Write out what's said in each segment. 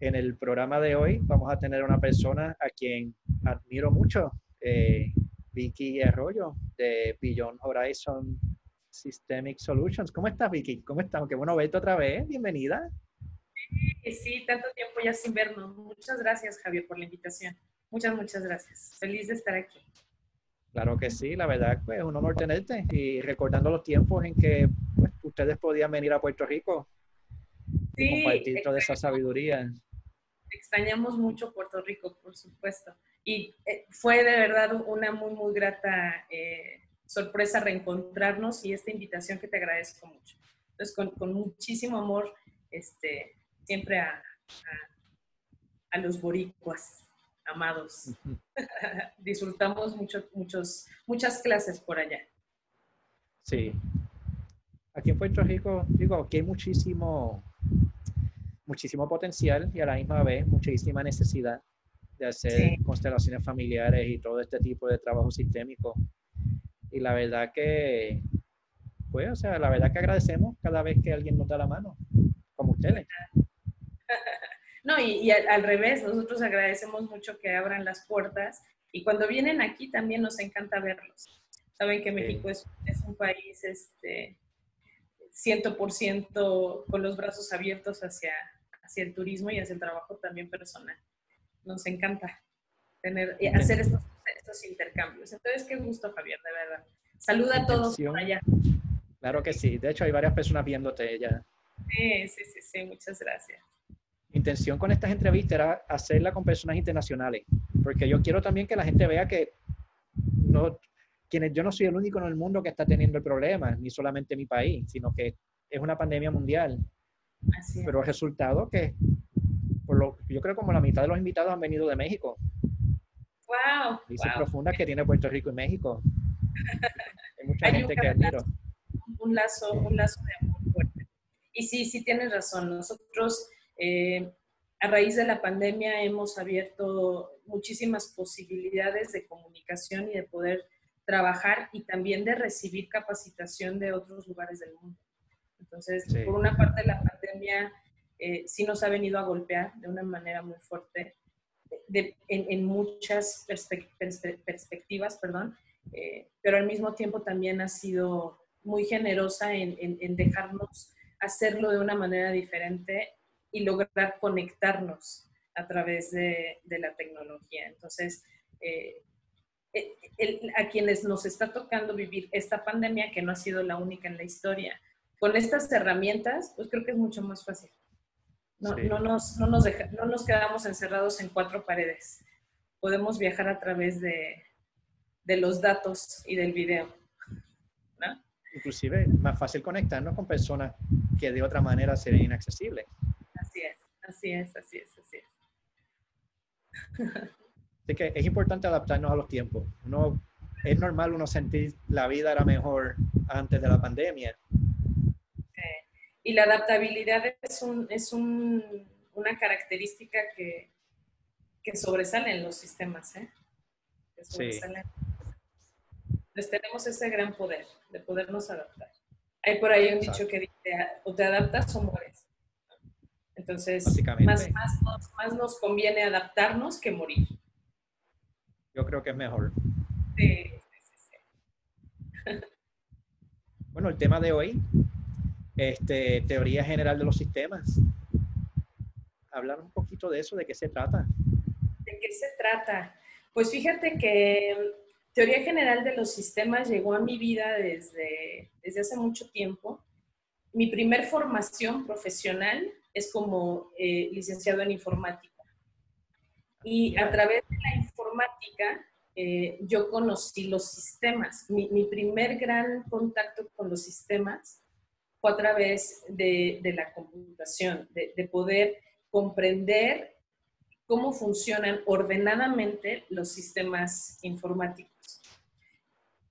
En el programa de hoy vamos a tener una persona a quien admiro mucho, eh, Vicky Arroyo de Beyond Horizon Systemic Solutions. ¿Cómo estás, Vicky? ¿Cómo estás? Qué bueno verte otra vez. Bienvenida. Sí, sí, tanto tiempo ya sin vernos. Muchas gracias, Javier, por la invitación. Muchas, muchas gracias. Feliz de estar aquí. Claro que sí, la verdad pues, es un honor tenerte y recordando los tiempos en que pues, ustedes podían venir a Puerto Rico y compartir toda esa sabiduría. Extrañamos mucho Puerto Rico, por supuesto. Y eh, fue de verdad una muy, muy grata eh, sorpresa reencontrarnos y esta invitación que te agradezco mucho. Entonces, con, muchísimo amor, este, siempre a, a los boricuas amados. Disfrutamos mucho, muchos, muchas clases por allá. Sí. Aquí en Puerto Rico, digo, aquí hay muchísimo, muchísimo potencial y a la misma vez muchísima necesidad de hacer constelaciones familiares y todo este tipo de trabajo sistémico. Y la verdad que, pues, o sea, la verdad que agradecemos cada vez que alguien nos da la mano, como ustedes. No, y, al, revés, nosotros agradecemos mucho que abran las puertas y cuando vienen aquí también nos encanta verlos. Saben que México es, un país este, 100% con los brazos abiertos hacia, hacia el turismo y hacia el trabajo también personal. Nos encanta tener, hacer estos, estos intercambios. Entonces, qué gusto, Javier, de verdad. Saluda a todos por allá. Claro que sí. De hecho, hay varias personas viéndote ya. Sí, sí, sí, sí. Muchas gracias intención con estas entrevistas era hacerla con personas internacionales, porque yo quiero también que la gente vea que no, quienes, yo no soy el único en el mundo que está teniendo el problema, ni solamente mi país, sino que es una pandemia mundial. Pero el resultado que, por lo, yo creo como la mitad de los invitados han venido de México. ¡Wow! Dice profunda que tiene Puerto Rico y México. Hay mucha gente que admiro. Un lazo, un lazo de amor fuerte. Y sí, sí tienes razón. Nosotros eh, a raíz de la pandemia hemos abierto muchísimas posibilidades de comunicación y de poder trabajar y también de recibir capacitación de otros lugares del mundo. Entonces, por una parte, la pandemia eh, sí nos ha venido a golpear de una manera muy fuerte en, muchas perspectivas, perdón, eh, pero al mismo tiempo también ha sido muy generosa en, en dejarnos hacerlo de una manera diferente y lograr conectarnos a través de, la tecnología. Entonces, eh, a quienes nos está tocando vivir esta pandemia, que no ha sido la única en la historia, con estas herramientas, pues creo que es mucho más fácil. No, nos, no, nos, no nos quedamos encerrados en cuatro paredes. Podemos viajar a través de, de los datos y del video. ¿no? Inclusive, más fácil conectarnos con personas que de otra manera serían inaccesibles. Así es, así es, así es. Así que es importante adaptarnos a los tiempos. No, es normal uno sentir la vida era mejor antes de la pandemia. Y la adaptabilidad es, un, es un, una característica que, que, sobresale en los sistemas. ¿eh? Que sobresale. Pues tenemos ese gran poder de podernos adaptar. Hay por ahí un dicho que dice, o te adaptas o mueres. Entonces, más, más, nos, conviene adaptarnos que morir. Yo creo que es mejor. Sí, sí, sí. Bueno, el tema de hoy, este, teoría general de los sistemas. Hablar un poquito de eso, de qué se trata. ¿De qué se trata? Pues fíjate que teoría general de los sistemas llegó a mi vida desde, desde hace mucho tiempo. Mi primer formación profesional es como eh, licenciado en informática. Y a través de la informática eh, yo conocí los sistemas. Mi, primer gran contacto con los sistemas fue a través de, la computación, de, de, poder comprender cómo funcionan ordenadamente los sistemas informáticos.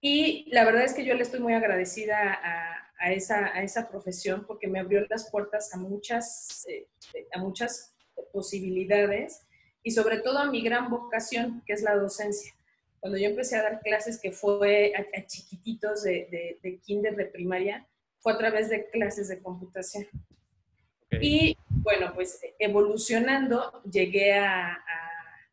Y la verdad es que yo le estoy muy agradecida a, a esa, a esa profesión porque me abrió las puertas a muchas, eh, a muchas posibilidades y sobre todo a mi gran vocación, que es la docencia. Cuando yo empecé a dar clases, que fue a, chiquititos de, de, kinder, de primaria, fue a través de clases de computación. Y bueno, pues evolucionando, llegué a,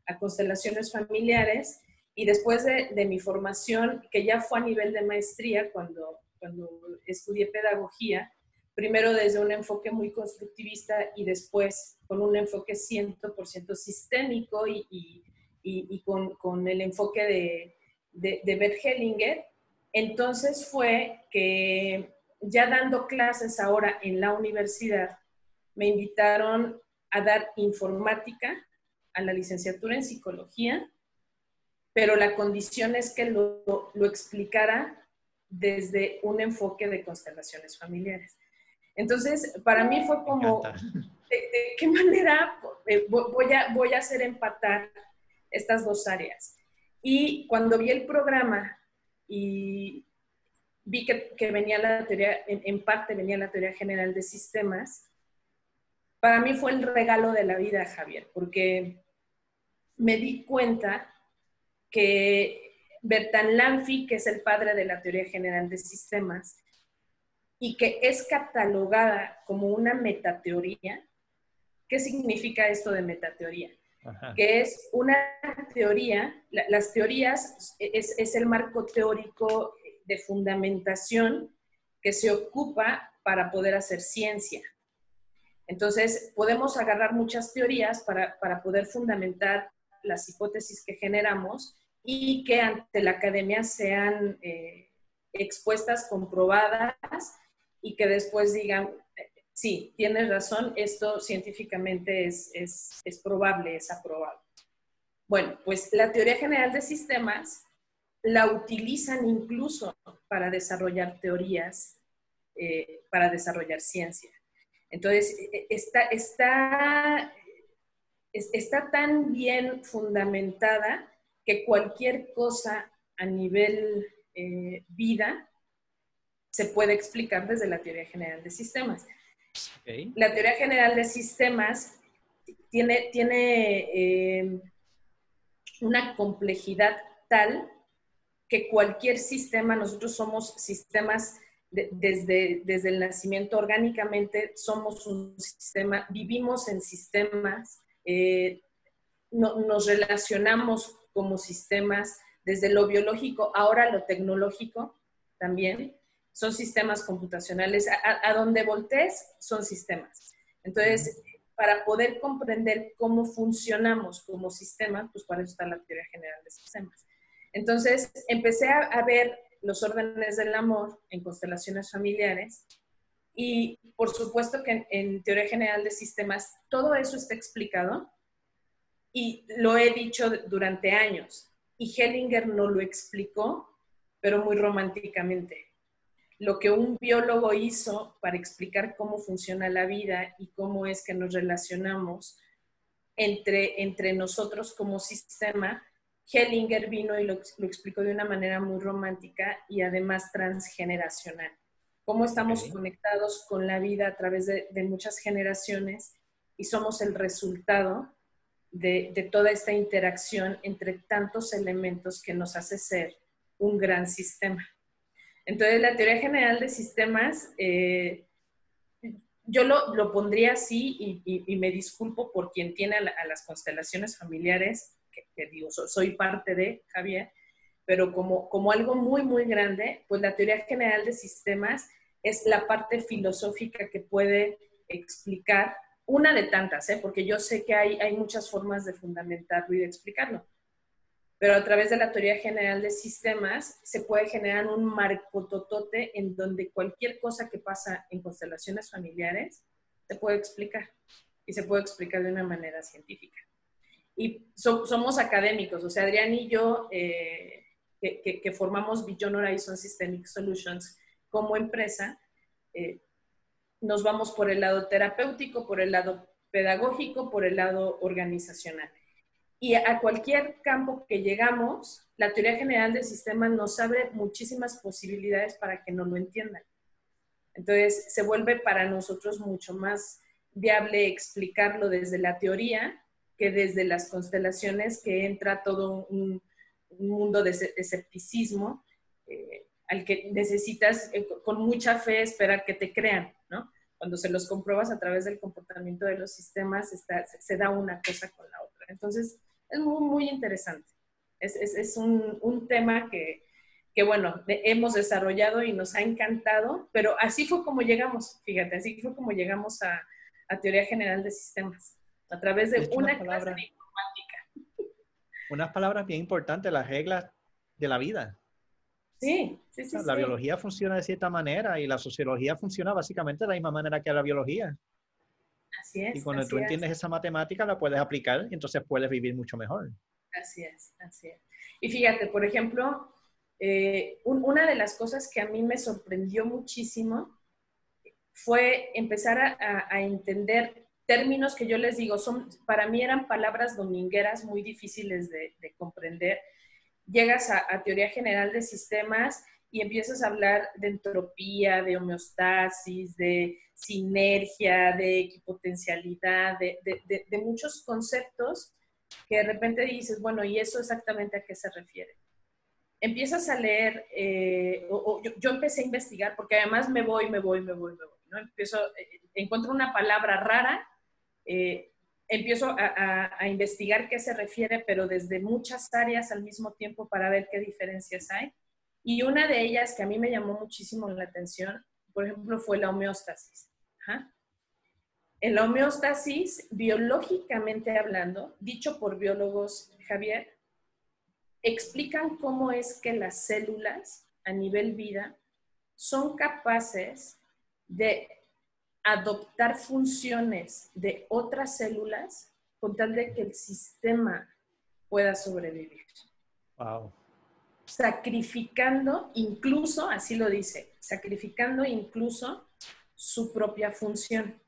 a, constelaciones familiares y después de, de, mi formación, que ya fue a nivel de maestría, cuando, cuando estudié pedagogía, primero desde un enfoque muy constructivista y después con un enfoque 100% sistémico y, y, y con, con, el enfoque de, de, de Bert Hellinger, entonces fue que ya dando clases ahora en la universidad, me invitaron a dar informática a la licenciatura en psicología, pero la condición es que lo, lo explicara desde un enfoque de constelaciones familiares. Entonces, para mí fue como, ¿de, qué manera eh, voy a, voy a hacer empatar estas dos áreas? Y cuando vi el programa y vi que, que venía la teoría, en, en, parte venía la teoría general de sistemas, para mí fue el regalo de la vida, Javier, porque me di cuenta que Bertan Lanfi, que es el padre de la teoría general de sistemas, y que es catalogada como una metateoría. ¿Qué significa esto de metateoría? Que es una teoría, las teorías es, es, el marco teórico de fundamentación que se ocupa para poder hacer ciencia. Entonces, podemos agarrar muchas teorías para, para poder fundamentar las hipótesis que generamos y que ante la academia sean eh, expuestas, comprobadas y que después digan, sí, tienes razón, esto científicamente es, es, es probable, es aprobado. Bueno, pues la teoría general de sistemas la utilizan incluso para desarrollar teorías, eh, para desarrollar ciencia. Entonces, e, e, está, está, está tan bien fundamentada que cualquier cosa a nivel eh, vida se puede explicar desde la teoría general de sistemas. La teoría general de sistemas tiene, tiene eh, una complejidad tal que cualquier sistema, nosotros somos sistemas desde, desde el nacimiento orgánicamente, somos un sistema, vivimos en sistemas, eh, nos relacionamos como sistemas, desde lo biológico, ahora lo tecnológico también son sistemas computacionales. A, donde voltees son sistemas. Entonces, para poder comprender cómo funcionamos como sistema, pues para eso está la teoría general de sistemas. Entonces, empecé a, ver los órdenes del amor en constelaciones familiares y por supuesto que en, teoría general de sistemas todo eso está explicado y lo he dicho durante años. Y Hellinger no lo explicó, pero muy románticamente lo que un biólogo hizo para explicar cómo funciona la vida y cómo es que nos relacionamos entre, entre nosotros como sistema, Hellinger vino y lo, lo, explicó de una manera muy romántica y además transgeneracional. Cómo estamos okay. conectados con la vida a través de, de, muchas generaciones y somos el resultado de, de toda esta interacción entre tantos elementos que nos hace ser un gran sistema. Entonces, la teoría general de sistemas, eh, yo lo, lo, pondría así y, y, y, me disculpo por quien tiene a, la, a las constelaciones familiares, que, digo, so, soy parte de Javier, pero como, como algo muy, muy grande, pues la teoría general de sistemas es la parte filosófica que puede explicar, una de tantas, ¿eh? porque yo sé que hay, hay muchas formas de fundamentarlo y de explicarlo, pero a través de la teoría general de sistemas se puede generar un marco totote en donde cualquier cosa que pasa en constelaciones familiares se puede explicar y se puede explicar de una manera científica. Y so, somos académicos, o sea, Adrián y yo, eh, que, que, que, formamos Beyond Horizon Systemic Solutions como empresa, eh, nos vamos por el lado terapéutico, por el lado pedagógico, por el lado organizacional. Y a cualquier campo que llegamos, la teoría general del sistema nos abre muchísimas posibilidades para que no lo entiendan. Entonces, se vuelve para nosotros mucho más viable explicarlo desde la teoría que desde las constelaciones, que entra todo un, un mundo de escepticismo eh, al que necesitas eh, con mucha fe esperar que te crean, ¿no? cuando se los compruebas a través del comportamiento de los sistemas, se, da una cosa con la otra. Entonces, es muy, muy interesante. Es, es, es un, un, tema que, que, bueno, hemos desarrollado y nos ha encantado, pero así fue como llegamos, fíjate, así fue como llegamos a, a Teoría General de Sistemas, a través de una clase de informática. Unas palabras bien importantes, las reglas de la vida. Sí, sí, sí. La biología funciona de cierta manera y la sociología funciona básicamente de la misma manera que la biología. Así es. Y cuando tú entiendes esa matemática, la puedes aplicar y entonces puedes vivir mucho mejor. Así es, así es. Y fíjate, por ejemplo, eh, una de las cosas que a mí me sorprendió muchísimo fue empezar a, entender términos que yo les digo, son, para mí eran palabras domingueras muy difíciles de, de comprender llegas a, teoría general de sistemas y empiezas a hablar de entropía, de homeostasis, de sinergia, de equipotencialidad, de, muchos conceptos que de repente dices, bueno, ¿y eso exactamente a qué se refiere? Empiezas a leer, eh, o, yo, empecé a investigar, porque además me voy, me voy, me voy, me voy, ¿no? Empiezo, eh, encuentro una palabra rara, eh, empiezo a, investigar qué se refiere, pero desde muchas áreas al mismo tiempo para ver qué diferencias hay. Y una de ellas que a mí me llamó muchísimo la atención, por ejemplo, fue la homeostasis. En la homeostasis, biológicamente hablando, dicho por biólogos, Javier, explican cómo es que las células a nivel vida son capaces de adoptar funciones de otras células con tal de que el sistema pueda sobrevivir. Wow. Sacrificando incluso, así lo dice, sacrificando incluso su propia función.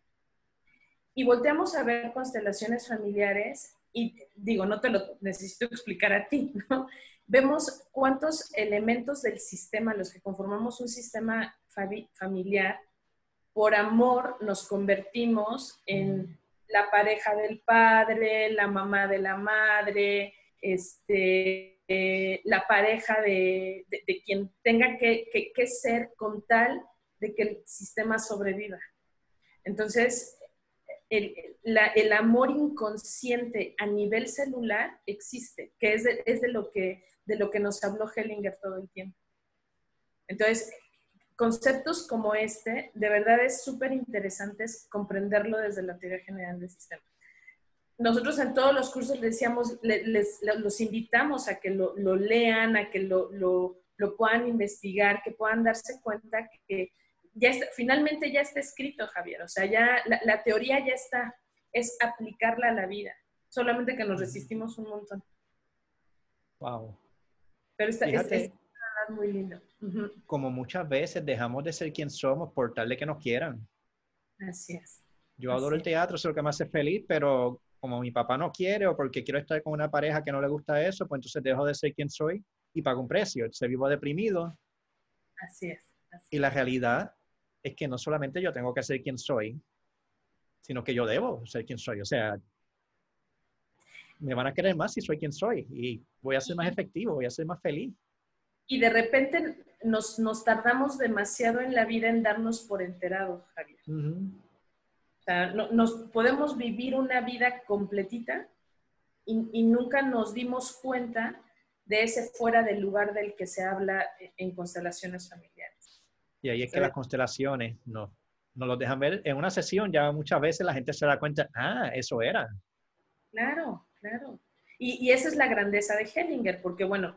Y volteamos a ver constelaciones familiares y digo, no te lo necesito explicar a ti, ¿no? Vemos cuántos elementos del sistema, los que conformamos un sistema familiar, por amor nos convertimos en la pareja del padre, la mamá de la madre, este, eh, la pareja de, quien tenga que, ser con tal de que el sistema sobreviva. Entonces, el, amor inconsciente a nivel celular existe, que es, de, lo que de lo que nos habló Hellinger todo el tiempo. Entonces, conceptos como este, de verdad es súper interesante comprenderlo desde la teoría general del sistema. Nosotros en todos los cursos les decíamos, les, los invitamos a que lo, lean, a que lo, puedan investigar, que puedan darse cuenta que ya finalmente ya está escrito, Javier. O sea, ya la, teoría ya está, es aplicarla a la vida. Solamente que nos resistimos un montón. Wow. Pero está, es, muy lindo. Como muchas veces dejamos de ser quien somos por tal de que nos quieran. Así es. Yo adoro el teatro, es lo que me hace feliz, pero como mi papá no quiere o porque quiero estar con una pareja que no le gusta eso, pues entonces dejo de ser quien soy y pago un precio. Se vivo deprimido. Así es. y la realidad es que no solamente yo tengo que ser quien soy, sino que yo debo ser quien soy. O sea, me van a querer más si soy quien soy y voy a ser más efectivo, voy a ser más feliz y de repente nos, nos, tardamos demasiado en la vida en darnos por enterados, Javier. O sea, no, nos podemos vivir una vida completita y, nunca nos dimos cuenta de ese fuera del lugar del que se habla en constelaciones familiares. Y ahí es que las constelaciones no, no los dejan ver. En una sesión ya muchas veces la gente se da cuenta, ah, eso era. Claro, claro. Y, y esa es la grandeza de Hellinger, porque bueno,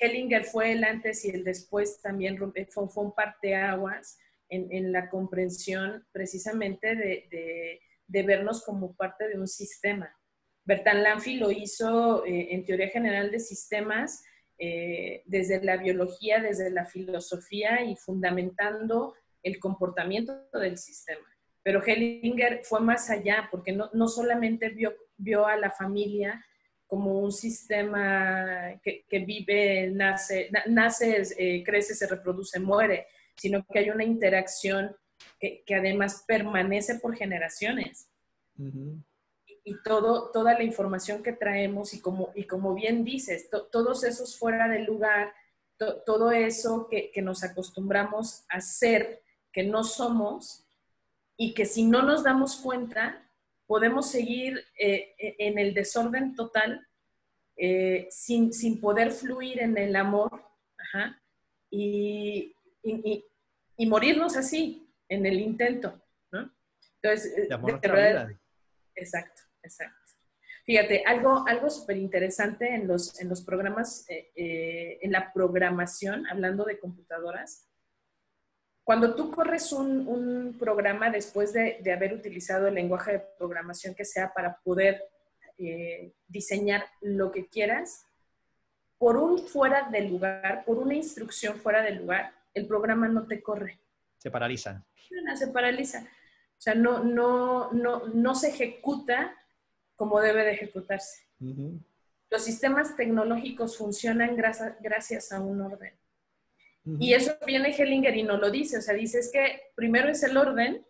Hellinger fue el antes y el después también fue, fue un parteaguas en, la comprensión precisamente de, de, vernos como parte de un sistema. Bertan Lanfi lo hizo eh, en teoría general de sistemas eh, desde la biología, desde la filosofía y fundamentando el comportamiento del sistema. Pero Hellinger fue más allá porque no, no solamente vio, vio a la familia como un sistema que, vive, nace, nace eh, crece, se reproduce, muere, sino que hay una interacción que, además permanece por generaciones. y, todo, toda la información que traemos y como, y como bien dices, todos esos fuera del lugar, todo eso que, que, nos acostumbramos a ser, que no somos, y que si no nos damos cuenta, podemos seguir eh, e, en el desorden total eh, sin, sin, poder fluir en el amor y, y, morirnos así en el intento. ¿no? Entonces, de verdad, exacto, exacto. Fíjate, algo, algo súper interesante en los, en los programas, eh, eh, en la programación, hablando de computadoras, cuando tú corres un, un programa después de, de, haber utilizado el lenguaje de programación que sea para poder eh, diseñar lo que quieras, por un fuera del lugar, por una instrucción fuera del lugar, el programa no te corre. Se paraliza. Se paraliza. O sea, no, no, no, no se ejecuta como debe de ejecutarse. Los sistemas tecnológicos funcionan gracias, gracias a un orden. Y eso viene Hellinger y no lo dice, o sea, dice es que primero es el orden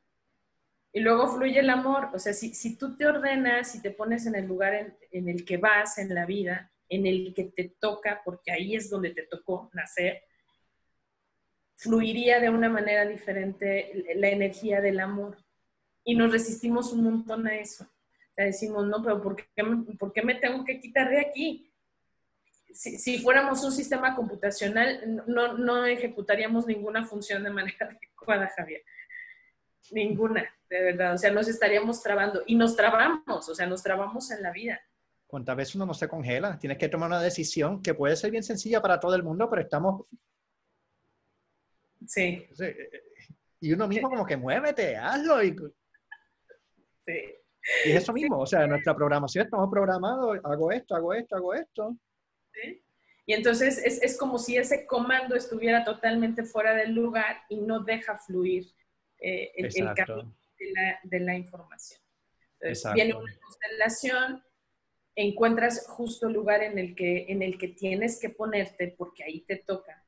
y luego fluye el amor. O sea, si, si tú te ordenas y te pones en el lugar en, en, el que vas en la vida, en el que te toca, porque ahí es donde te tocó nacer, fluiría de una manera diferente la energía del amor. Y nos resistimos un montón a eso decimos, no, pero ¿por qué, ¿por qué me tengo que quitar de aquí? Si, si, fuéramos un sistema computacional, no, no ejecutaríamos ninguna función de manera adecuada, Javier. Ninguna, de verdad. O sea, nos estaríamos trabando. Y nos trabamos, o sea, nos trabamos en la vida. ¿Cuántas veces uno no se congela? Tienes que tomar una decisión que puede ser bien sencilla para todo el mundo, pero estamos... Sí. Y uno mismo como que muévete, hazlo. Y... Sí. Y es eso mismo, o sea, nuestra programación estamos programados, hago esto, hago esto, hago esto. ¿Sí? Y entonces es, es, como si ese comando estuviera totalmente fuera del lugar y no deja fluir eh, el, el, camino de la, de la información. Entonces, viene una constelación, encuentras justo el lugar en el, que, en el que tienes que ponerte porque ahí te toca.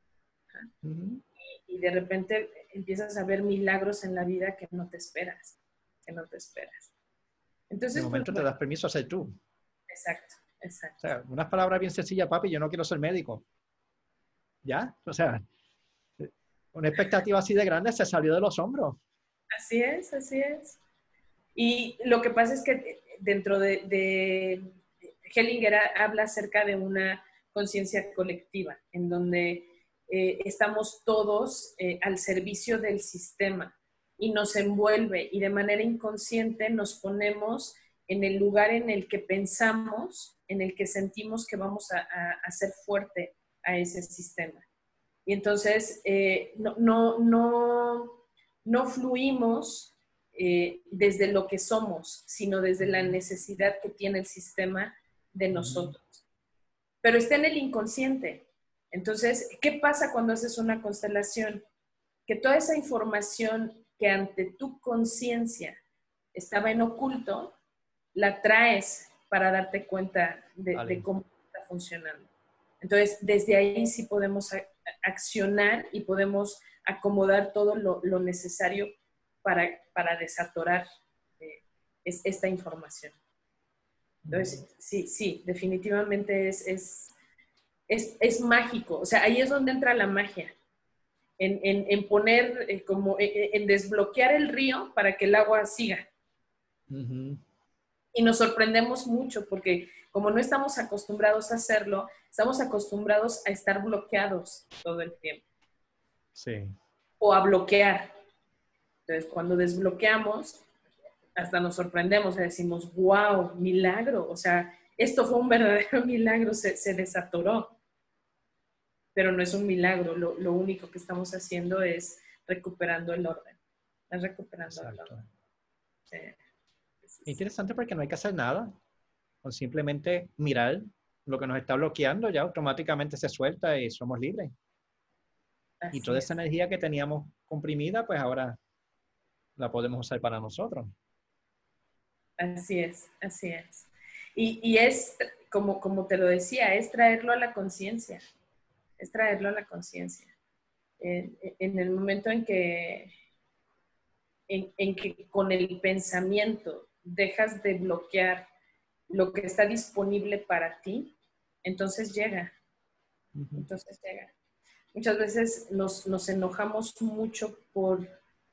y, y de repente empiezas a ver milagros en la vida que no te esperas, que no te esperas. Entonces, de momento te das permiso a ser tú. Exacto, exacto. O sea, unas palabras bien sencillas, papi, yo no quiero ser médico. ¿Ya? O sea, una expectativa así de grande se salió de los hombros. Así es, así es. Y lo que pasa es que dentro de, Hellinger habla acerca de una conciencia colectiva, en donde eh, estamos todos eh, al servicio del sistema y nos envuelve y de manera inconsciente nos ponemos en el lugar en el que pensamos, en el que sentimos que vamos a, hacer fuerte a ese sistema. Y entonces eh, no, no, no, no, fluimos eh, desde lo que somos, sino desde la necesidad que tiene el sistema de nosotros. Pero está en el inconsciente. Entonces, ¿qué pasa cuando haces una constelación? Que toda esa información que ante tu conciencia estaba en oculto, la traes para darte cuenta de, cómo está funcionando. Entonces, desde ahí sí podemos accionar y podemos acomodar todo lo, necesario para, para desatorar eh, esta información. Entonces, sí, sí, definitivamente es, es, es, es mágico. O sea, ahí es donde entra la magia en, poner, eh, como, eh, eh, en desbloquear el río para que el agua siga. Y nos sorprendemos mucho porque como no estamos acostumbrados a hacerlo, estamos acostumbrados a estar bloqueados todo el tiempo. Sí. O a bloquear. Entonces, cuando desbloqueamos, hasta nos sorprendemos y decimos, wow, milagro. O sea, esto fue un verdadero milagro, se, se desatoró pero no es un milagro. Lo, lo único que estamos haciendo es recuperando el orden. Es recuperando el orden. Interesante porque no hay que hacer nada. Con simplemente mirar lo que nos está bloqueando, ya automáticamente se suelta y somos libres. y toda esa energía que teníamos comprimida, pues ahora la podemos usar para nosotros. Así es, así es. Y, y es, como, como te lo decía, es traerlo a la conciencia es traerlo a la conciencia. En, el momento en que, en, que con el pensamiento dejas de bloquear lo que está disponible para ti, entonces llega. Entonces llega. Muchas veces nos, enojamos mucho por,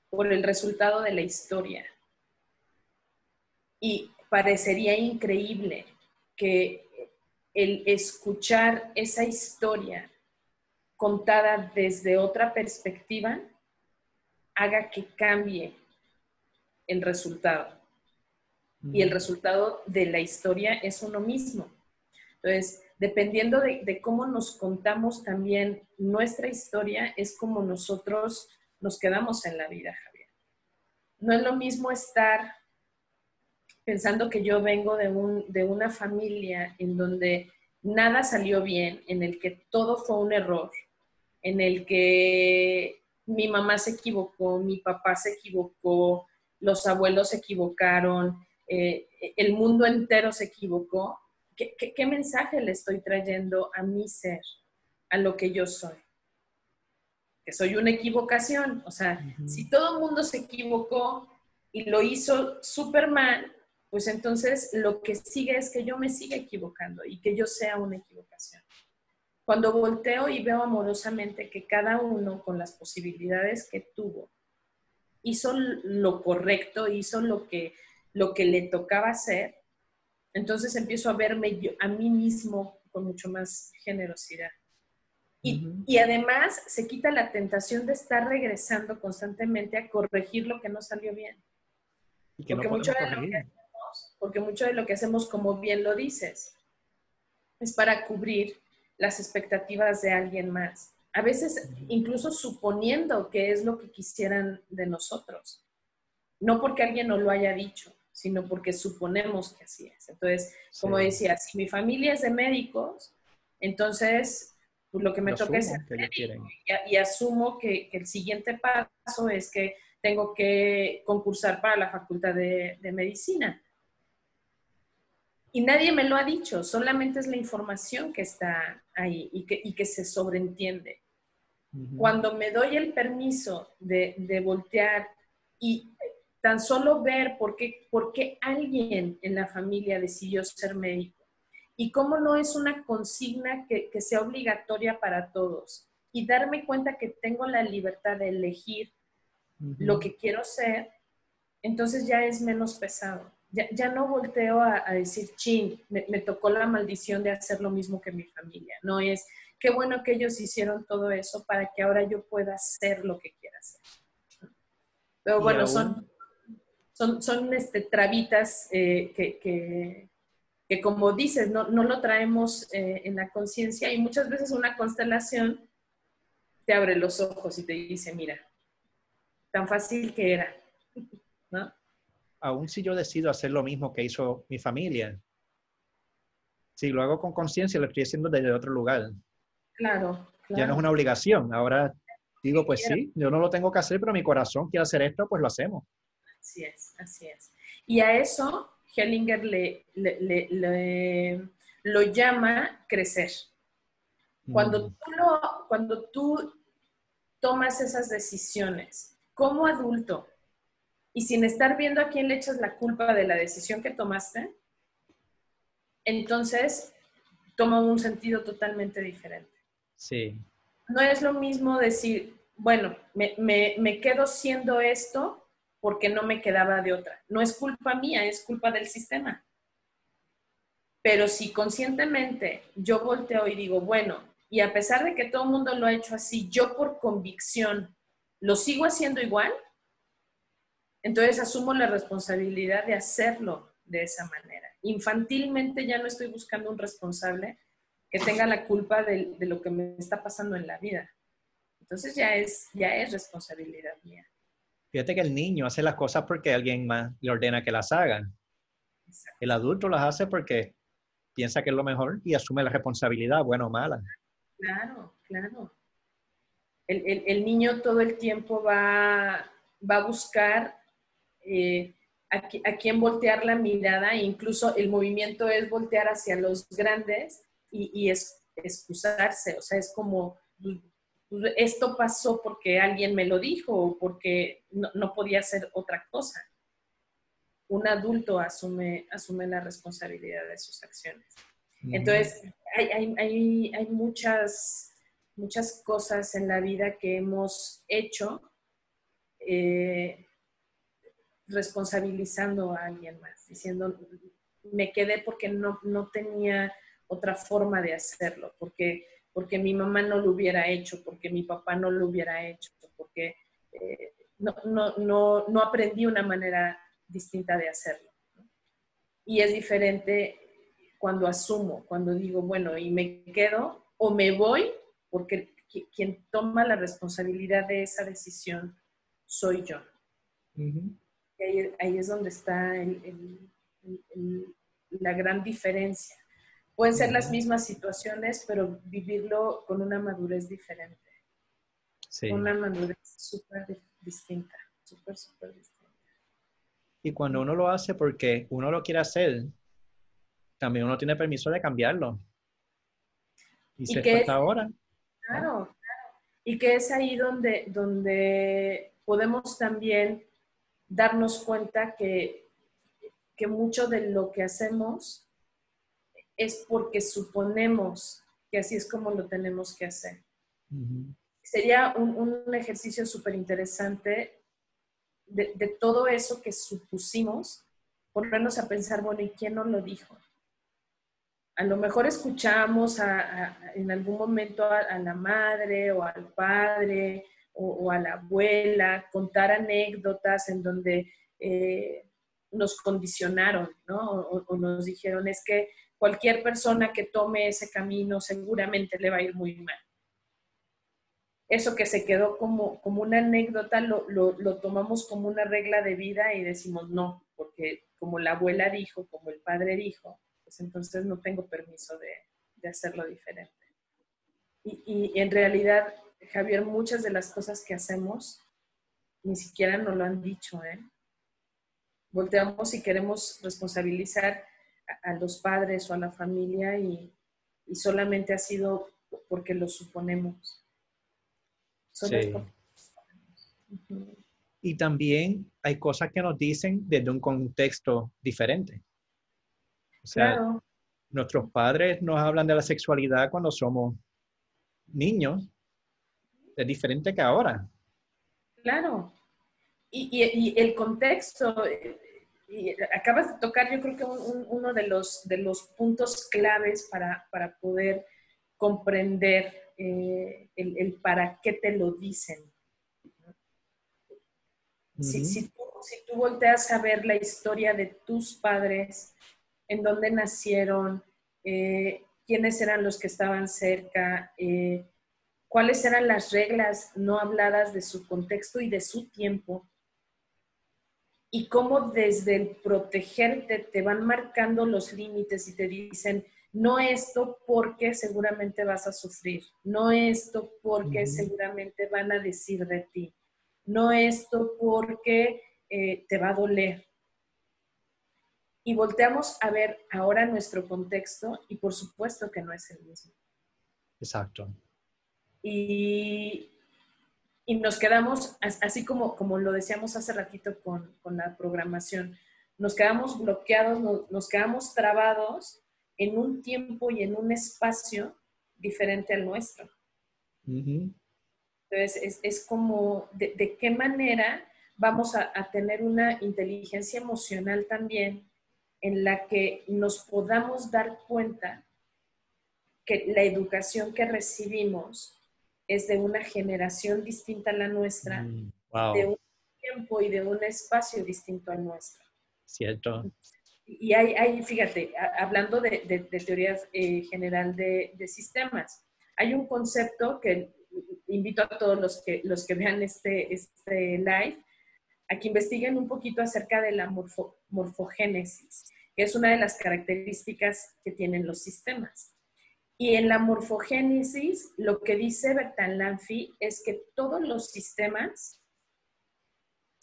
por el resultado de la historia. Y parecería increíble que el escuchar esa historia contada desde otra perspectiva haga que cambie el resultado. Y el resultado de la historia es uno mismo. Entonces, dependiendo de, cómo nos contamos también nuestra historia, es como nosotros nos quedamos en la vida, Javier. No es lo mismo estar pensando que yo vengo de, de una familia en donde nada salió bien, en el que todo fue un error, en el que mi mamá se equivocó, mi papá se equivocó, los abuelos se equivocaron, eh, el mundo entero se equivocó. ¿Qué, mensaje le estoy trayendo a mi ser, a lo que yo soy? Que soy una equivocación. O sea, si todo el mundo se equivocó y lo hizo súper mal, pues entonces lo que sigue es que yo me siga equivocando y que yo sea una equivocación. Cuando volteo y veo amorosamente que cada uno con las posibilidades que tuvo hizo lo correcto, hizo lo que, lo que le tocaba hacer, entonces empiezo a verme yo, a mí mismo con mucho más generosidad. Y, y, además se quita la tentación de estar regresando constantemente a corregir lo que no salió bien. porque, mucho de lo que hacemos, porque mucho de lo que hacemos, como bien lo dices, es para cubrir las expectativas de alguien más. A veces incluso suponiendo que es lo que quisieran de nosotros. No porque alguien nos lo haya dicho, sino porque suponemos que así es. Entonces, como decía, si mi familia es de médicos, entonces pues lo que me toca es y, asumo que, el siguiente paso es que tengo que concursar para la facultad de medicina. Y nadie me lo ha dicho, solamente es la información que está ahí y que, y que se sobreentiende. Cuando me doy el permiso de, de, voltear y tan solo ver por qué, por qué alguien en la familia decidió ser médico y cómo no es una consigna que, que sea obligatoria para todos y darme cuenta que tengo la libertad de elegir lo que quiero ser, entonces ya es menos pesado ya, no volteo a, decir, chin, me, tocó la maldición de hacer lo mismo que mi familia. No es, qué bueno que ellos hicieron todo eso para que ahora yo pueda hacer lo que quiera hacer. Pero bueno, son, son, son este, trabitas eh, que, como dices, no, lo traemos eh, en la conciencia y muchas veces una constelación te abre los ojos y te dice, mira, tan fácil que era, ¿no? aún si yo decido hacer lo mismo que hizo mi familia, si lo hago con conciencia, lo estoy haciendo desde otro lugar. Claro, Ya no es una obligación. Ahora digo, pues sí, yo no lo tengo que hacer, pero mi corazón quiere hacer esto, pues lo hacemos. Así es, así es. Y a eso Hellinger le, lo llama crecer. Cuando, mm. tú cuando tú tomas esas decisiones como adulto, y sin estar viendo a quién le echas la culpa de la decisión que tomaste, entonces toma un sentido totalmente diferente. Sí. No es lo mismo decir, bueno, me, me, quedo siendo esto porque no me quedaba de otra. No es culpa mía, es culpa del sistema. Pero si conscientemente yo volteo y digo, bueno, y a pesar de que todo el mundo lo ha hecho así, yo por convicción lo sigo haciendo igual, entonces asumo la responsabilidad de hacerlo de esa manera. Infantilmente ya no estoy buscando un responsable que tenga la culpa de, lo que me está pasando en la vida. Entonces ya es, ya es responsabilidad mía. Fíjate que el niño hace las cosas porque alguien más le ordena que las hagan. El adulto las hace porque piensa que es lo mejor y asume la responsabilidad, buena o mala. Claro, claro. El, el niño todo el tiempo va, va a buscar eh, a, quién voltear la mirada, e incluso el movimiento es voltear hacia los grandes y, es, excusarse, o sea, es como, esto pasó porque alguien me lo dijo o porque no, podía ser otra cosa. Un adulto asume, asume la responsabilidad de sus acciones. Entonces, hay, hay, hay, muchas, muchas cosas en la vida que hemos hecho eh, responsabilizando a alguien más, diciendo, me quedé porque no, no tenía otra forma de hacerlo, porque, porque mi mamá no lo hubiera hecho, porque mi papá no lo hubiera hecho, porque eh, no, no, no, no, aprendí una manera distinta de hacerlo. Y es diferente cuando asumo, cuando digo, bueno, y me quedo o me voy, porque quien toma la responsabilidad de esa decisión soy yo. y ahí, es donde está la gran diferencia. Pueden ser las mismas situaciones, pero vivirlo con una madurez diferente. Sí. Una madurez súper distinta, súper, súper distinta. Y cuando uno lo hace porque uno lo quiere hacer, también uno tiene permiso de cambiarlo. Y, se que ahora. Claro, claro. Y que es ahí donde, donde podemos también darnos cuenta que, que mucho de lo que hacemos es porque suponemos que así es como lo tenemos que hacer. Sería un, un ejercicio súper interesante de, de, todo eso que supusimos, ponernos a pensar, bueno, ¿y quién nos lo dijo? a lo mejor escuchamos en algún momento a, la madre o al padre o, a la abuela contar anécdotas en donde eh, nos condicionaron, ¿no? O, nos dijeron, es que cualquier persona que tome ese camino seguramente le va a ir muy mal. Eso que se quedó como, como una anécdota lo, lo tomamos como una regla de vida y decimos no, porque como la abuela dijo, como el padre dijo, pues entonces no tengo permiso de, hacerlo diferente. Y, en realidad, Javier, muchas de las cosas que hacemos ni siquiera nos lo han dicho, ¿eh? Volteamos y queremos responsabilizar a, los padres o a la familia y, solamente ha sido porque lo suponemos. Sí. Y también hay cosas que nos dicen desde un contexto diferente. O sea, nuestros padres nos hablan de la sexualidad cuando somos niños. Es diferente que ahora. Claro. Y, el contexto, y acabas de tocar yo creo que uno de los, de los puntos claves para, poder comprender eh, el, para qué te lo dicen. si, si, tú, si tú volteas a ver la historia de tus padres, en dónde nacieron, eh, quiénes eran los que estaban cerca, eh, cuáles eran las reglas no habladas de su contexto y de su tiempo, y cómo desde el protegerte te van marcando los límites y te dicen, no esto porque seguramente vas a sufrir, no esto porque seguramente van a decir de ti, no esto porque eh, te va a doler, y volteamos a ver ahora nuestro contexto y por supuesto que no es el mismo. Exacto. Y, y nos quedamos, así como, como lo decíamos hace ratito con, con la programación, nos quedamos bloqueados, nos, quedamos trabados en un tiempo y en un espacio diferente al nuestro. Entonces, es, es como, de, de, qué manera vamos a, a tener una inteligencia emocional también en la que nos podamos dar cuenta que la educación que recibimos es de una generación distinta a la nuestra, mm, de un tiempo y de un espacio distinto al nuestro. Cierto. Y hay, fíjate, hablando de, de, teorías eh, general de, sistemas, hay un concepto que invito a todos los que, los que vean este, este live, a que investiguen un poquito acerca de la morfogénesis, que es una de las características que tienen los sistemas. Y en la morfogénesis, lo que dice Bertalanffy es que todos los sistemas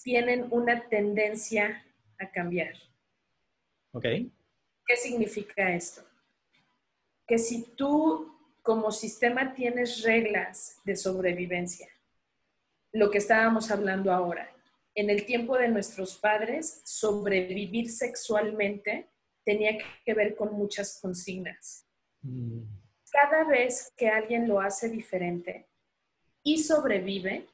tienen una tendencia a cambiar. Ok. ¿Qué significa esto? Que si tú como sistema tienes reglas de sobrevivencia, lo que estábamos hablando ahora, en el tiempo de nuestros padres, sobrevivir sexualmente tenía que ver con muchas consignas. Mm. Cada vez que alguien lo hace diferente y sobrevive,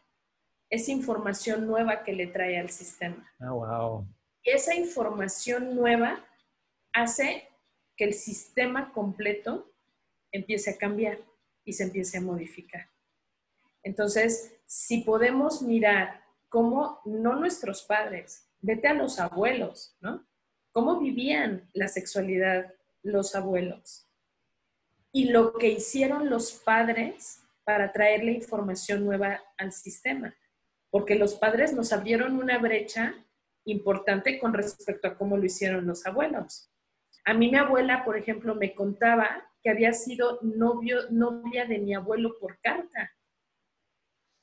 es información nueva que le trae al sistema. Oh, wow. Y esa información nueva hace que el sistema completo empiece a cambiar y se empiece a modificar. Entonces, si podemos mirar cómo no nuestros padres, vete a los abuelos, ¿no? ¿Cómo vivían la sexualidad los abuelos? Y lo que hicieron los padres para traerle información nueva al sistema. Porque los padres nos abrieron una brecha importante con respecto a cómo lo hicieron los abuelos. A mí mi abuela, por ejemplo, me contaba que había sido novio, novia de mi abuelo por carta.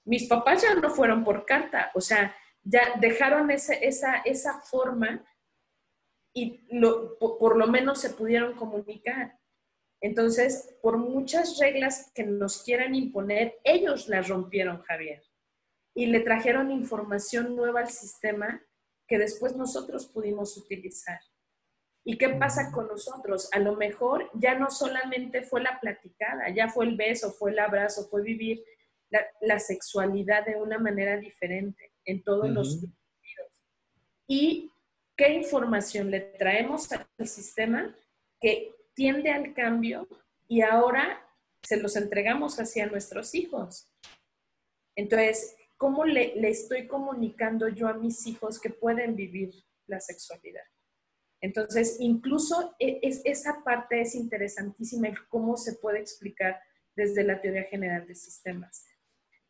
Mis papás ya no fueron por carta, o sea, ya dejaron esa, esa forma y por, lo menos se pudieron comunicar. Entonces, por muchas reglas que nos quieran imponer, ellos las rompieron, Javier, y le trajeron información nueva al sistema que después nosotros pudimos utilizar. ¿Y qué pasa con nosotros? A lo mejor ya no solamente fue la platicada, ya fue el beso, fue el abrazo, fue vivir la, sexualidad de una manera diferente en todos los sentidos. ¿Y qué información le traemos al sistema que tiende al cambio y ahora se los entregamos hacia nuestros hijos? Entonces, ¿cómo le, le estoy comunicando yo a mis hijos que pueden vivir la sexualidad? Entonces, incluso e, es, esa parte es interesantísima, el cómo se puede explicar desde la teoría general de sistemas.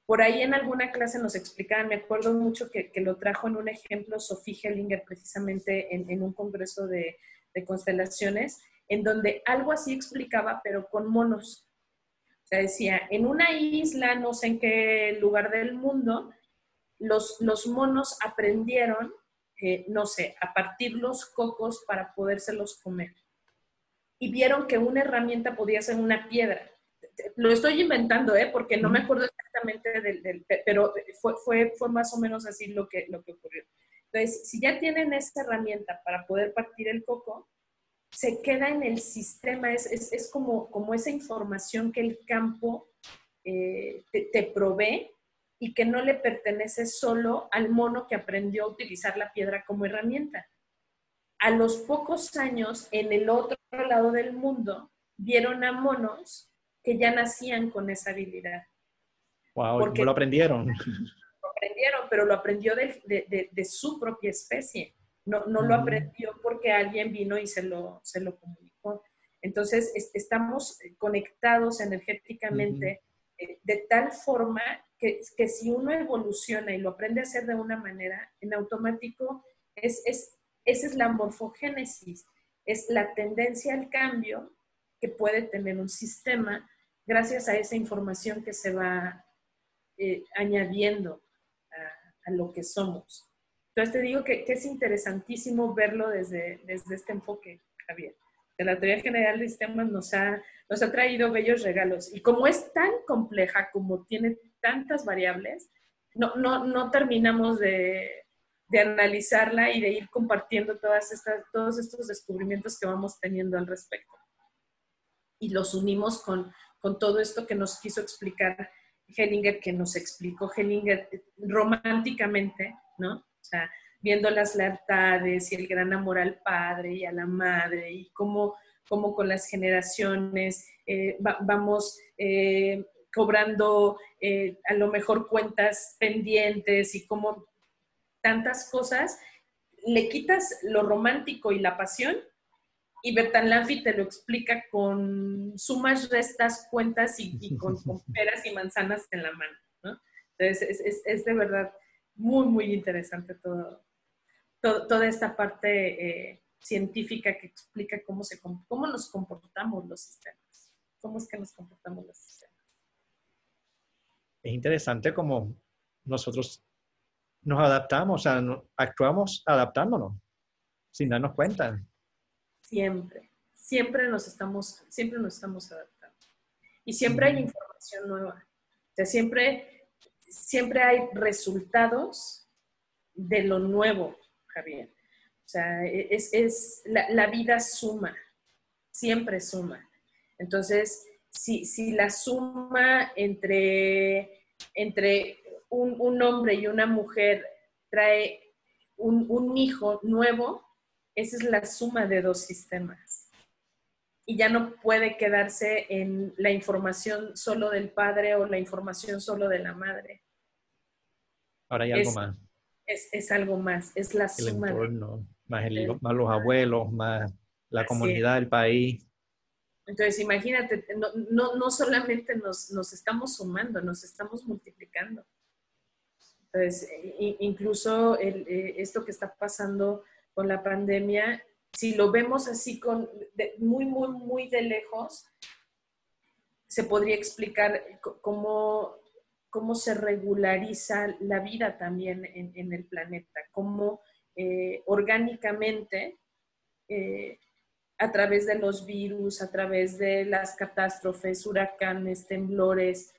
Por ahí en alguna clase nos explicaban, me acuerdo mucho que, lo trajo en un ejemplo Sophie Hellinger precisamente en, un congreso de, constelaciones, en donde algo así explicaba, pero con monos. O sea, decía, en una isla, no sé en qué lugar del mundo, los, los monos aprendieron no sé, a partir los cocos para podérselos comer. Y vieron que una herramienta podía ser una piedra. Lo estoy inventando, ¿eh? porque no me acuerdo exactamente del, pero fue, fue, fue, más o menos así lo que, lo que ocurrió. Entonces, si ya tienen esta herramienta para poder partir el coco, se queda en el sistema, es, es, es como, como esa información que el campo eh, te, te, provee y que no le pertenece solo al mono que aprendió a utilizar la piedra como herramienta. A los pocos años, en el otro lado del mundo, vieron a monos que ya nacían con esa habilidad. Wow, porque lo aprendieron? Lo aprendieron, pero lo aprendió de, de, su propia especie. No, no lo aprendió porque alguien vino y se lo, se lo comunicó. Entonces, estamos conectados energéticamente eh, de tal forma que, si uno evoluciona y lo aprende a hacer de una manera, en automático, es, es, esa es la morfogénesis, es la tendencia al cambio que puede tener un sistema gracias a esa información que se va eh, añadiendo a, lo que somos. Entonces te digo que, que, es interesantísimo verlo desde, desde este enfoque, Javier. De la teoría general de sistemas nos ha, nos ha traído bellos regalos. Y como es tan compleja, como tiene tantas variables, no, no, no terminamos de, de, analizarla y de ir compartiendo todas estas, todos estos descubrimientos que vamos teniendo al respecto. Y los unimos con, con todo esto que nos quiso explicar Hellinger, que nos explicó Hellinger románticamente, ¿no? O sea, viendo las lealtades y el gran amor al padre y a la madre y cómo, cómo con las generaciones eh, vamos eh, cobrando eh, a lo mejor cuentas pendientes y como tantas cosas, le quitas lo romántico y la pasión y Bertan Lanfi te lo explica con sumas, restas, cuentas y, con, peras y manzanas en la mano. ¿no? Entonces, es, es, de verdad muy, muy interesante todo, toda esta parte eh, científica que explica cómo, se, cómo nos comportamos los sistemas, cómo es que nos comportamos los sistemas es interesante como nosotros nos adaptamos, o sea, actuamos adaptándonos, sin darnos cuenta. Siempre, siempre nos estamos, siempre nos estamos adaptando. Y siempre hay información nueva. O sea, siempre, siempre hay resultados de lo nuevo, Javier. O sea, es, es la, la vida suma, siempre suma. Entonces, si, la suma entre, entre un, hombre y una mujer trae un, un hijo nuevo, esa es la suma de dos sistemas. Y ya no puede quedarse en la información solo del padre o la información solo de la madre. Ahora hay algo más. Es, algo más, es la suma. El entorno, más, más los abuelos, más la comunidad del país. Entonces, imagínate, no, no, solamente nos, nos, estamos sumando, nos estamos multiplicando. Entonces, incluso eh, esto que está pasando con la pandemia, si lo vemos así con, muy, muy, muy de lejos, se podría explicar cómo, cómo se regulariza la vida también en, el planeta, cómo eh, orgánicamente eh, a través de los virus, a través de las catástrofes, huracanes, temblores,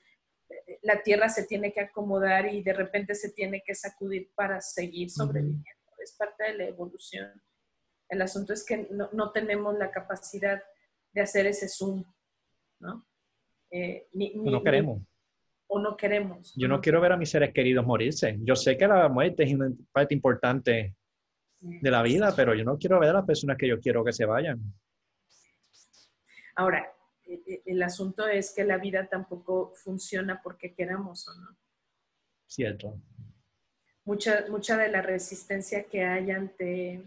la Tierra se tiene que acomodar y de repente se tiene que sacudir para seguir sobreviviendo. Es parte de la evolución. El asunto es que no, tenemos la capacidad de hacer ese zoom, ¿no? Eh, no queremos. o no queremos. Yo no quiero ver a mis seres queridos morirse. Yo sé que la muerte es una parte importante de la vida, pero yo no quiero ver a las personas que yo quiero que se vayan. Ahora, e, e, el asunto es que la vida tampoco funciona porque queramos o no. Cierto. Mucha, mucha de la resistencia que hay ante,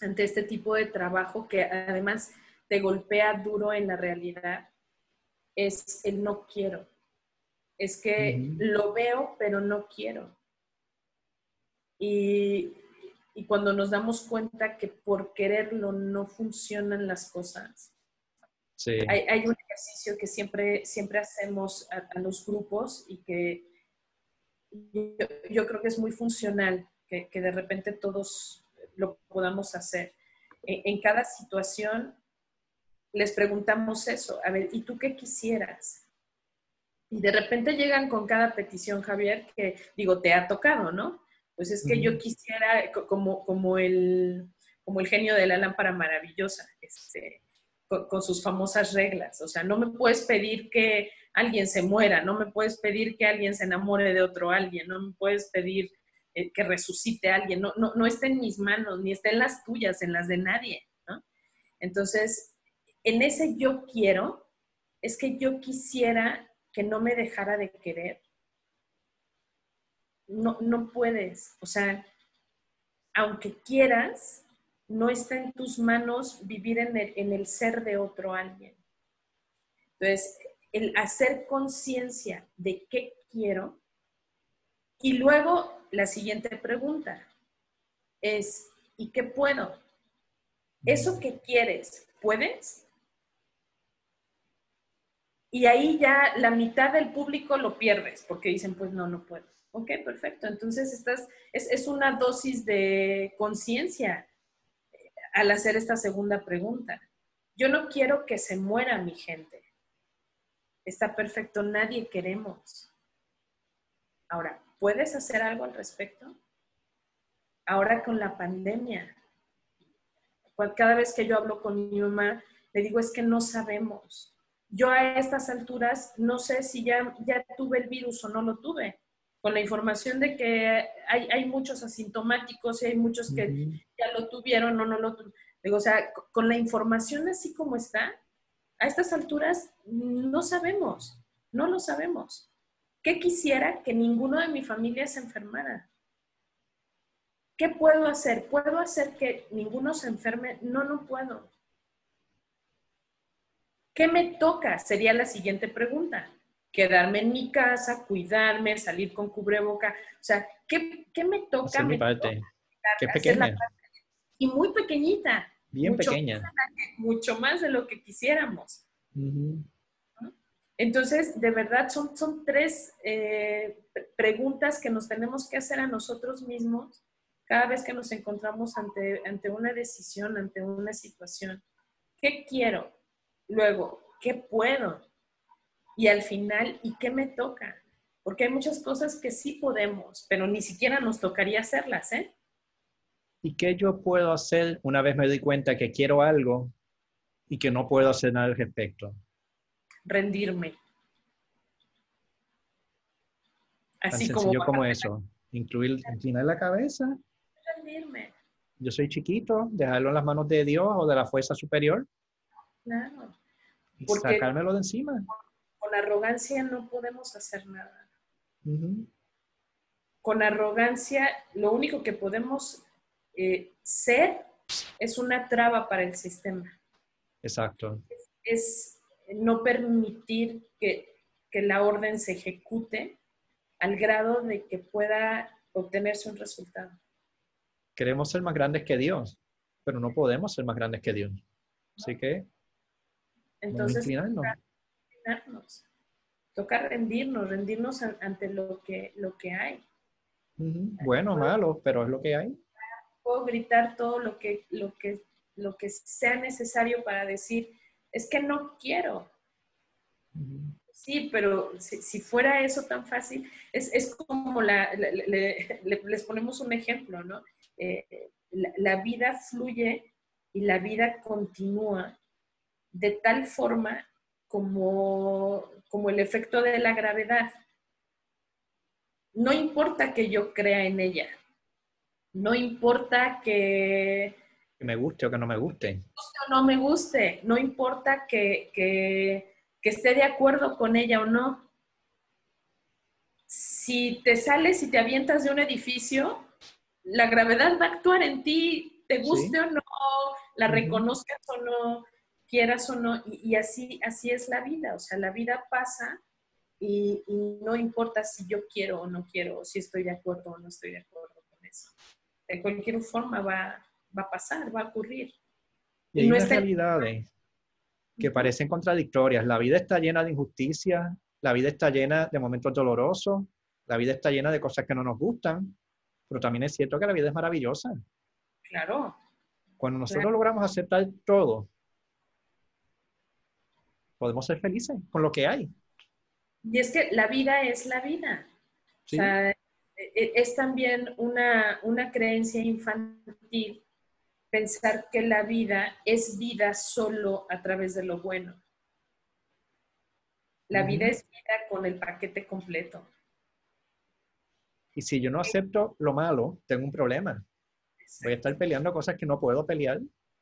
ante este tipo de trabajo, que además te golpea duro en la realidad, es el no quiero. Es que lo veo, pero no quiero. Y y cuando nos damos cuenta que por quererlo no funcionan las cosas. Sí. Hay, un ejercicio que siempre, siempre hacemos a, los grupos y que yo, creo que es muy funcional, que, de repente todos lo podamos hacer. En, en cada situación les preguntamos eso, a ver, ¿y tú qué quisieras? Y de repente llegan con cada petición, Javier, que digo, te ha tocado, ¿no? Pues es que yo quisiera, como, como, el, como el genio de la lámpara maravillosa, este, con, sus famosas reglas. O sea, no me puedes pedir que alguien se muera, no me puedes pedir que alguien se enamore de otro alguien, no me puedes pedir eh, que resucite a alguien. No, no, no está en mis manos, ni está en las tuyas, en las de nadie. Entonces, en ese yo quiero, es que yo quisiera que no me dejara de querer, no, no puedes, o sea, aunque quieras, no está en tus manos vivir en el, en el ser de otro alguien. Entonces, el hacer conciencia de qué quiero y luego la siguiente pregunta es, ¿y qué puedo? Eso que quieres, ¿puedes? Y ahí ya la mitad del público lo pierdes porque dicen, pues no, no puedo. Ok, perfecto. Entonces, estás, es, una dosis de conciencia eh, al hacer esta segunda pregunta. Yo no quiero que se muera mi gente. Está perfecto, nadie queremos. Ahora, ¿puedes hacer algo al respecto? Ahora con la pandemia, cada vez que yo hablo con mi mamá, le digo, es que no sabemos. Yo a estas alturas no sé si ya, ya tuve el virus o no lo tuve con la información de que hay, muchos asintomáticos y hay muchos que ya lo tuvieron o no lo tuvieron. Digo, o sea, con la información así como está, a estas alturas no sabemos, no lo sabemos. ¿Qué quisiera que ninguno de mi familia se enfermara? ¿Qué puedo hacer? ¿Puedo hacer que ninguno se enferme? No, no puedo. ¿Qué me toca? Sería la siguiente pregunta quedarme en mi casa, cuidarme, salir con cubreboca. O sea, ¿qué, me toca? mi parte. Qué pequeña. y muy pequeñita. Bien pequeña. mucho más de lo que quisiéramos. Entonces, de verdad, son, son tres eh, preguntas que nos tenemos que hacer a nosotros mismos cada vez que nos encontramos ante, ante una decisión, ante una situación. ¿Qué quiero? Luego, ¿qué puedo? y al final, ¿y qué me toca? Porque hay muchas cosas que sí podemos, pero ni siquiera nos tocaría hacerlas, ¿eh? ¿Y qué yo puedo hacer una vez me doy cuenta que quiero algo y que no puedo hacer nada al respecto? Rendirme. Así Tan sencillo como, eso. Incluir, inclinar la cabeza. Rendirme. Yo soy chiquito, dejarlo en las manos de Dios o de la fuerza superior. Claro. Y sacármelo de encima. Con arrogancia no podemos hacer nada. Con arrogancia, lo único que podemos eh, ser es una traba para el sistema. Exacto. Es, no permitir que, la orden se ejecute al grado de que pueda obtenerse un resultado. Queremos ser más grandes que Dios, pero no podemos ser más grandes que Dios. Así que, entonces, toca rendirnos, rendirnos ante lo que, lo que hay. Bueno malo, pero es lo que hay puedo gritar todo lo que, lo que, lo que sea necesario para decir, es que no quiero. Sí, pero si, fuera eso tan fácil, es, como la, les ponemos un ejemplo, ¿no? Eh, la, vida fluye y la vida continúa de tal forma como, como el efecto de la gravedad. No importa que yo crea en ella, no importa que... Que me guste o que no me guste. o no me guste. No importa que, que, esté de acuerdo con ella o no. Si te sales y te avientas de un edificio, la gravedad va a actuar en ti, te guste o no, la reconozcas o no, quieras o no, y, así, así es la vida, o sea, la vida pasa y, no importa si yo quiero o no quiero, si estoy de acuerdo o no estoy de acuerdo de cualquier forma va, a pasar, va a ocurrir. Y hay unas realidades que parecen contradictorias. La vida está llena de injusticias, la vida está llena de momentos dolorosos, la vida está llena de cosas que no nos gustan, pero también es cierto que la vida es maravillosa. Claro. Cuando nosotros logramos aceptar todo, podemos ser felices con lo que hay. Y es que la vida es la vida. Sí. O sea, e, es también una, creencia infantil pensar que la vida es vida solo a través de lo bueno. La vida es vida con el paquete completo. Y si yo no acepto lo malo, tengo un problema. Voy a estar peleando cosas que no puedo pelear.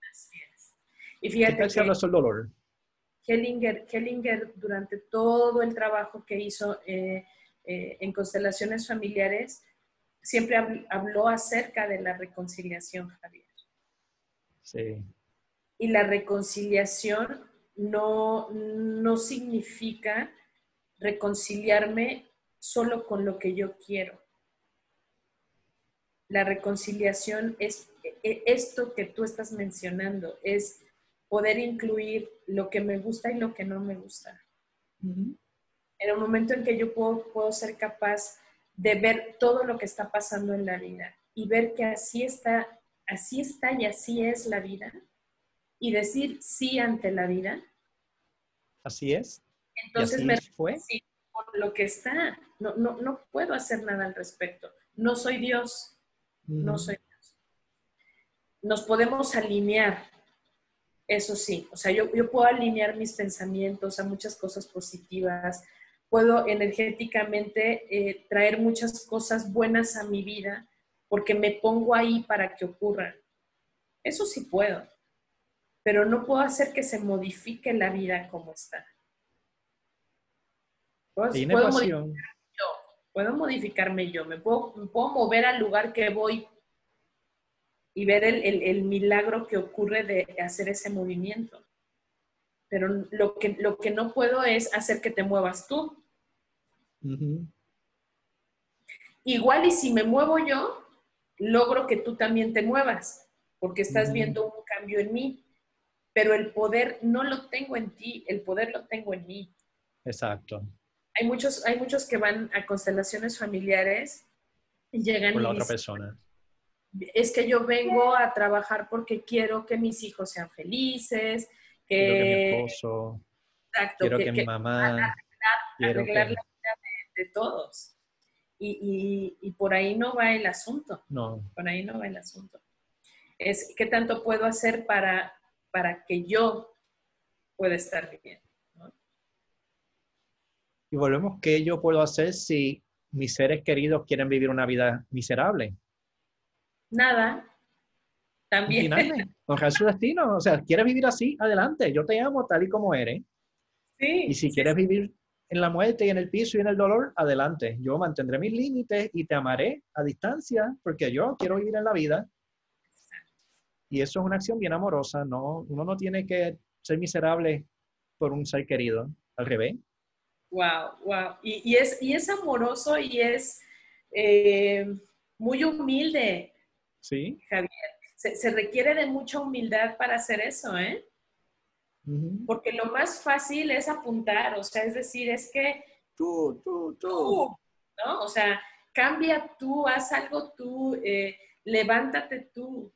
Así es. Y fíjate ¿Qué tal el dolor? Hellinger, durante todo el trabajo que hizo eh, eh, en constelaciones familiares, siempre habló acerca de la reconciliación, Javier. Sí. Y la reconciliación no, no significa reconciliarme solo con lo que yo quiero. La reconciliación es e, esto que tú estás mencionando, es poder incluir lo que me gusta y lo que no me gusta en el momento en que yo puedo, puedo ser capaz de ver todo lo que está pasando en la vida y ver que así está, así está y así es la vida y decir sí ante la vida. Así es. Entonces me fue por lo que está. No, no, no puedo hacer nada al respecto. No soy Dios. No soy Dios. Nos podemos alinear, eso sí. O sea, yo, yo puedo alinear mis pensamientos a muchas cosas positivas, puedo energéticamente eh, traer muchas cosas buenas a mi vida porque me pongo ahí para que ocurran. Eso sí puedo, pero no puedo hacer que se modifique la vida como está. Puedo, modificarme yo, puedo modificarme yo, me puedo, mover al lugar que voy y ver el, milagro que ocurre de hacer ese movimiento. Pero lo que, lo que no puedo es hacer que te muevas tú. Igual y si me muevo yo, logro que tú también te muevas, porque estás viendo un cambio en mí, pero el poder no lo tengo en ti, el poder lo tengo en mí. Exacto. Hay muchos, hay muchos que van a constelaciones familiares y llegan... Por la otra persona. Es que yo vengo a trabajar porque quiero que mis hijos sean felices, que... Quiero que mi esposo, Exacto, quiero que, mi mamá... Arreglar, de todos. Y, por ahí no va el asunto. No. Por ahí no va el asunto. Es qué tanto puedo hacer para, para que yo pueda estar bien. Y volvemos, ¿qué yo puedo hacer si mis seres queridos quieren vivir una vida miserable. Nada. También. Ojalá su destino. O sea, quieres vivir así, adelante. Yo te amo tal y como eres. Sí. Y si quieres vivir en la muerte y en el piso y en el dolor, adelante. Yo mantendré mis límites y te amaré a distancia porque yo quiero vivir en la vida. Y eso es una acción bien amorosa, ¿no? Uno no tiene que ser miserable por un ser querido, al revés. Wow, wow. Y, es, y es amoroso y es eh, muy humilde. Sí. Javier. Se, se, requiere de mucha humildad para hacer eso, ¿eh? Porque lo más fácil es apuntar, o sea, es decir, es que tú, tú, tú, ¿no? O sea, cambia tú, haz algo tú, eh, levántate tú,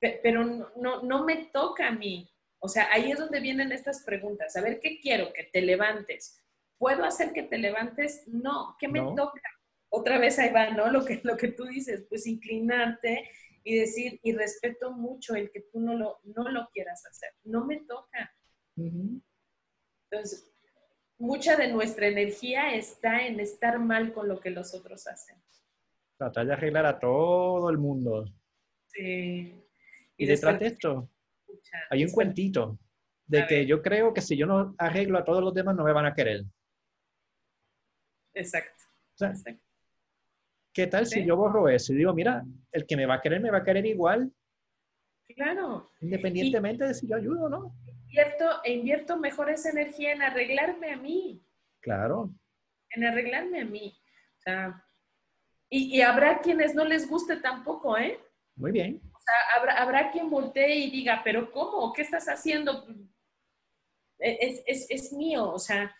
pero no, no, me toca a mí. O sea, ahí es donde vienen estas preguntas. A ver, ¿qué quiero? Que te levantes. ¿Puedo hacer que te levantes? No. ¿Qué me toca? Otra vez ahí va, ¿no? Lo que, lo que tú dices, pues inclinarte y decir, y respeto mucho el que tú no lo, no lo quieras hacer, no me toca. Entonces, mucha de nuestra energía está en estar mal con lo que los otros hacen. Tratar de arreglar a todo el mundo. Sí. Y, detrás de esto hay un cuentito de que yo creo que si yo no arreglo a todos los demás no me van a querer. Exacto. Exacto. ¿Qué tal si yo borro eso y digo, mira, el que me va a querer me va a querer igual? Claro. Independientemente de si yo ayudo o no. Invierto, e invierto mejor esa energía en arreglarme a mí. Claro. En arreglarme a mí. O sea, y, habrá quienes no les guste tampoco, ¿eh? Muy bien. O sea, habrá, habrá quien voltee y diga, pero ¿cómo? ¿Qué estás haciendo? Es, es, es mío, o sea,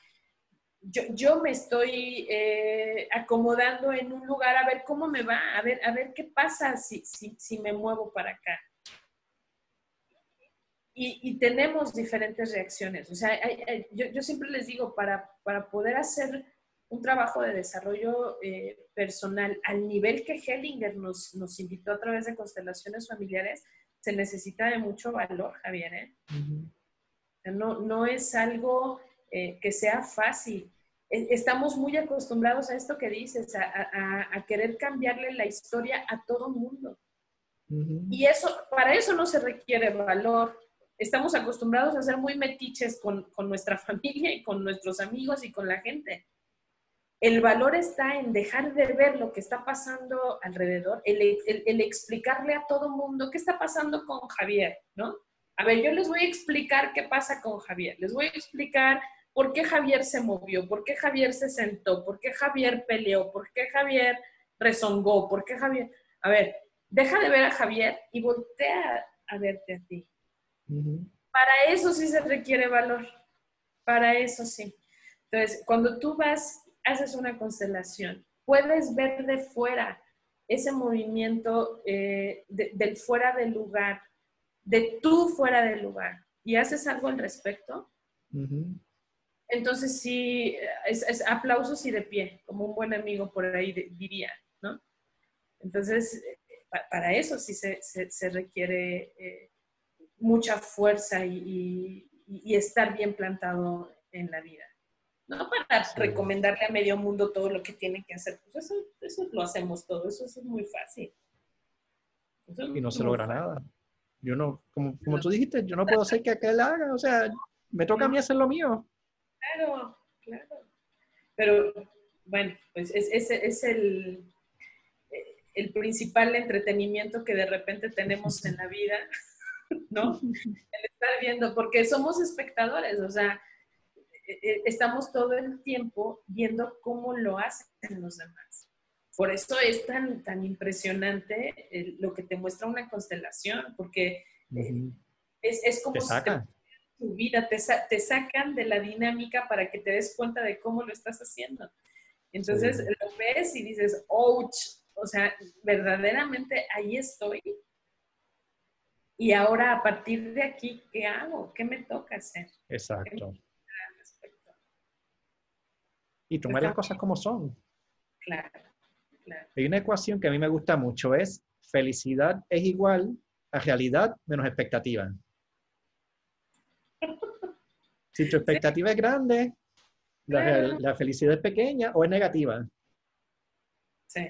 yo, me estoy eh, acomodando en un lugar a ver cómo me va, a ver, a ver qué pasa si, si, me muevo para acá. Y, tenemos diferentes reacciones. O sea, yo, siempre les digo, para, para poder hacer un trabajo de desarrollo eh, personal al nivel que Hellinger nos, nos, invitó a través de constelaciones familiares, se necesita de mucho valor, Javier. ¿eh? no, no es algo eh, que sea fácil. E, estamos muy acostumbrados a esto que dices, a, querer cambiarle la historia a todo mundo. Y eso, para eso no se requiere valor. Estamos acostumbrados a ser muy metiches con, nuestra familia y con nuestros amigos y con la gente. El valor está en dejar de ver lo que está pasando alrededor, el, el explicarle a todo mundo qué está pasando con Javier, ¿no? A ver, yo les voy a explicar qué pasa con Javier. Les voy a explicar por qué Javier se movió, por qué Javier se sentó, por qué Javier peleó, por qué Javier rezongó, por qué Javier... A ver, deja de ver a Javier y voltea a verte a ti. Para eso sí se requiere valor. Para eso sí. Entonces, cuando tú vas, haces una constelación, puedes ver de fuera ese movimiento eh, del fuera del lugar, de tú fuera del lugar y haces algo al respecto, entonces sí, es, aplausos y de pie, como un buen amigo por ahí diría, ¿no? Entonces, para eso sí se, requiere eh, mucha fuerza y, estar bien plantado en la vida. No para recomendarle a medio mundo todo lo que tiene que hacer, pues eso, eso lo hacemos todo, eso, es muy fácil. y no se logra nada yo no, como, como tú dijiste, yo no puedo hacer que aquel haga, o sea, me toca a mí hacer lo mío. Claro, claro. Pero bueno, pues ese es, el, el principal entretenimiento que de repente tenemos en la vida, ¿no? El estar viendo, porque somos espectadores, o sea, e, e, estamos todo el tiempo viendo cómo lo hacen los demás. Por eso es tan, tan impresionante lo que te muestra una constelación, porque eh, es, es, como si tu vida, te, te, sacan de la dinámica para que te des cuenta de cómo lo estás haciendo. Entonces lo ves y dices, ouch, o sea, verdaderamente ahí estoy. Y ahora a partir de aquí, ¿qué hago? ¿Qué me toca hacer? Exacto. Y tomar las cosas como son. Claro. Hay una ecuación que a mí me gusta mucho, es felicidad es igual a realidad menos expectativa. Si tu expectativa es grande, la, felicidad es pequeña o es negativa. Sí.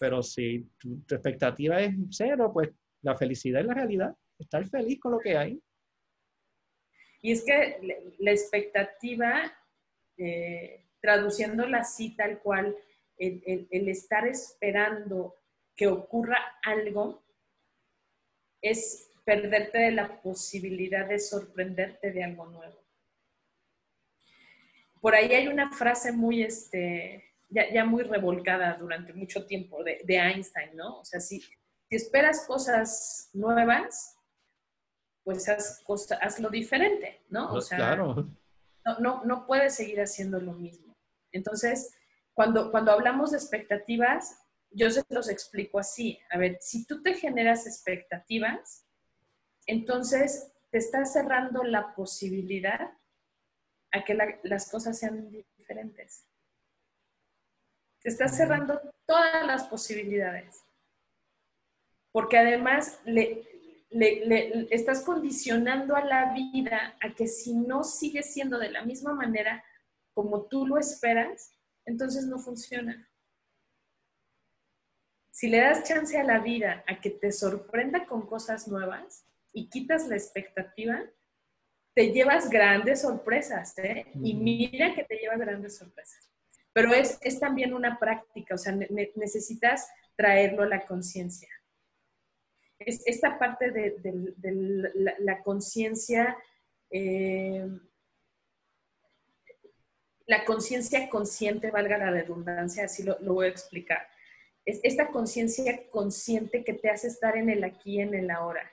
Pero si tu, expectativa es cero, pues la felicidad es la realidad. Estar feliz con lo que hay. Y es que la expectativa, eh, traduciéndola así tal cual, el, el, estar esperando que ocurra algo es perderte de la posibilidad de sorprenderte de algo nuevo. Por ahí hay una frase muy, este, ya, muy revolcada durante mucho tiempo de, Einstein, ¿no? O sea, si, si, esperas cosas nuevas, pues haz, hazlo diferente, ¿no? O sea, claro. no, no, no puedes seguir haciendo lo mismo. Entonces, cuando, cuando hablamos de expectativas, yo se los explico así. A ver, si tú te generas expectativas, entonces te estás cerrando la posibilidad a que las cosas sean diferentes. Te estás cerrando todas las posibilidades. Porque además le, le, estás condicionando a la vida a que si no sigue siendo de la misma manera como tú lo esperas, entonces no funciona. Si le das chance a la vida a que te sorprenda con cosas nuevas y quitas la expectativa, te llevas grandes sorpresas, ¿eh? Y mira que te llevas grandes sorpresas. Pero es, también una práctica, o sea, necesitas traerlo a la conciencia. Es esta parte de, la, conciencia, eh, la conciencia consciente, valga la redundancia, así lo, voy a explicar. Es esta conciencia consciente que te hace estar en el aquí y en el ahora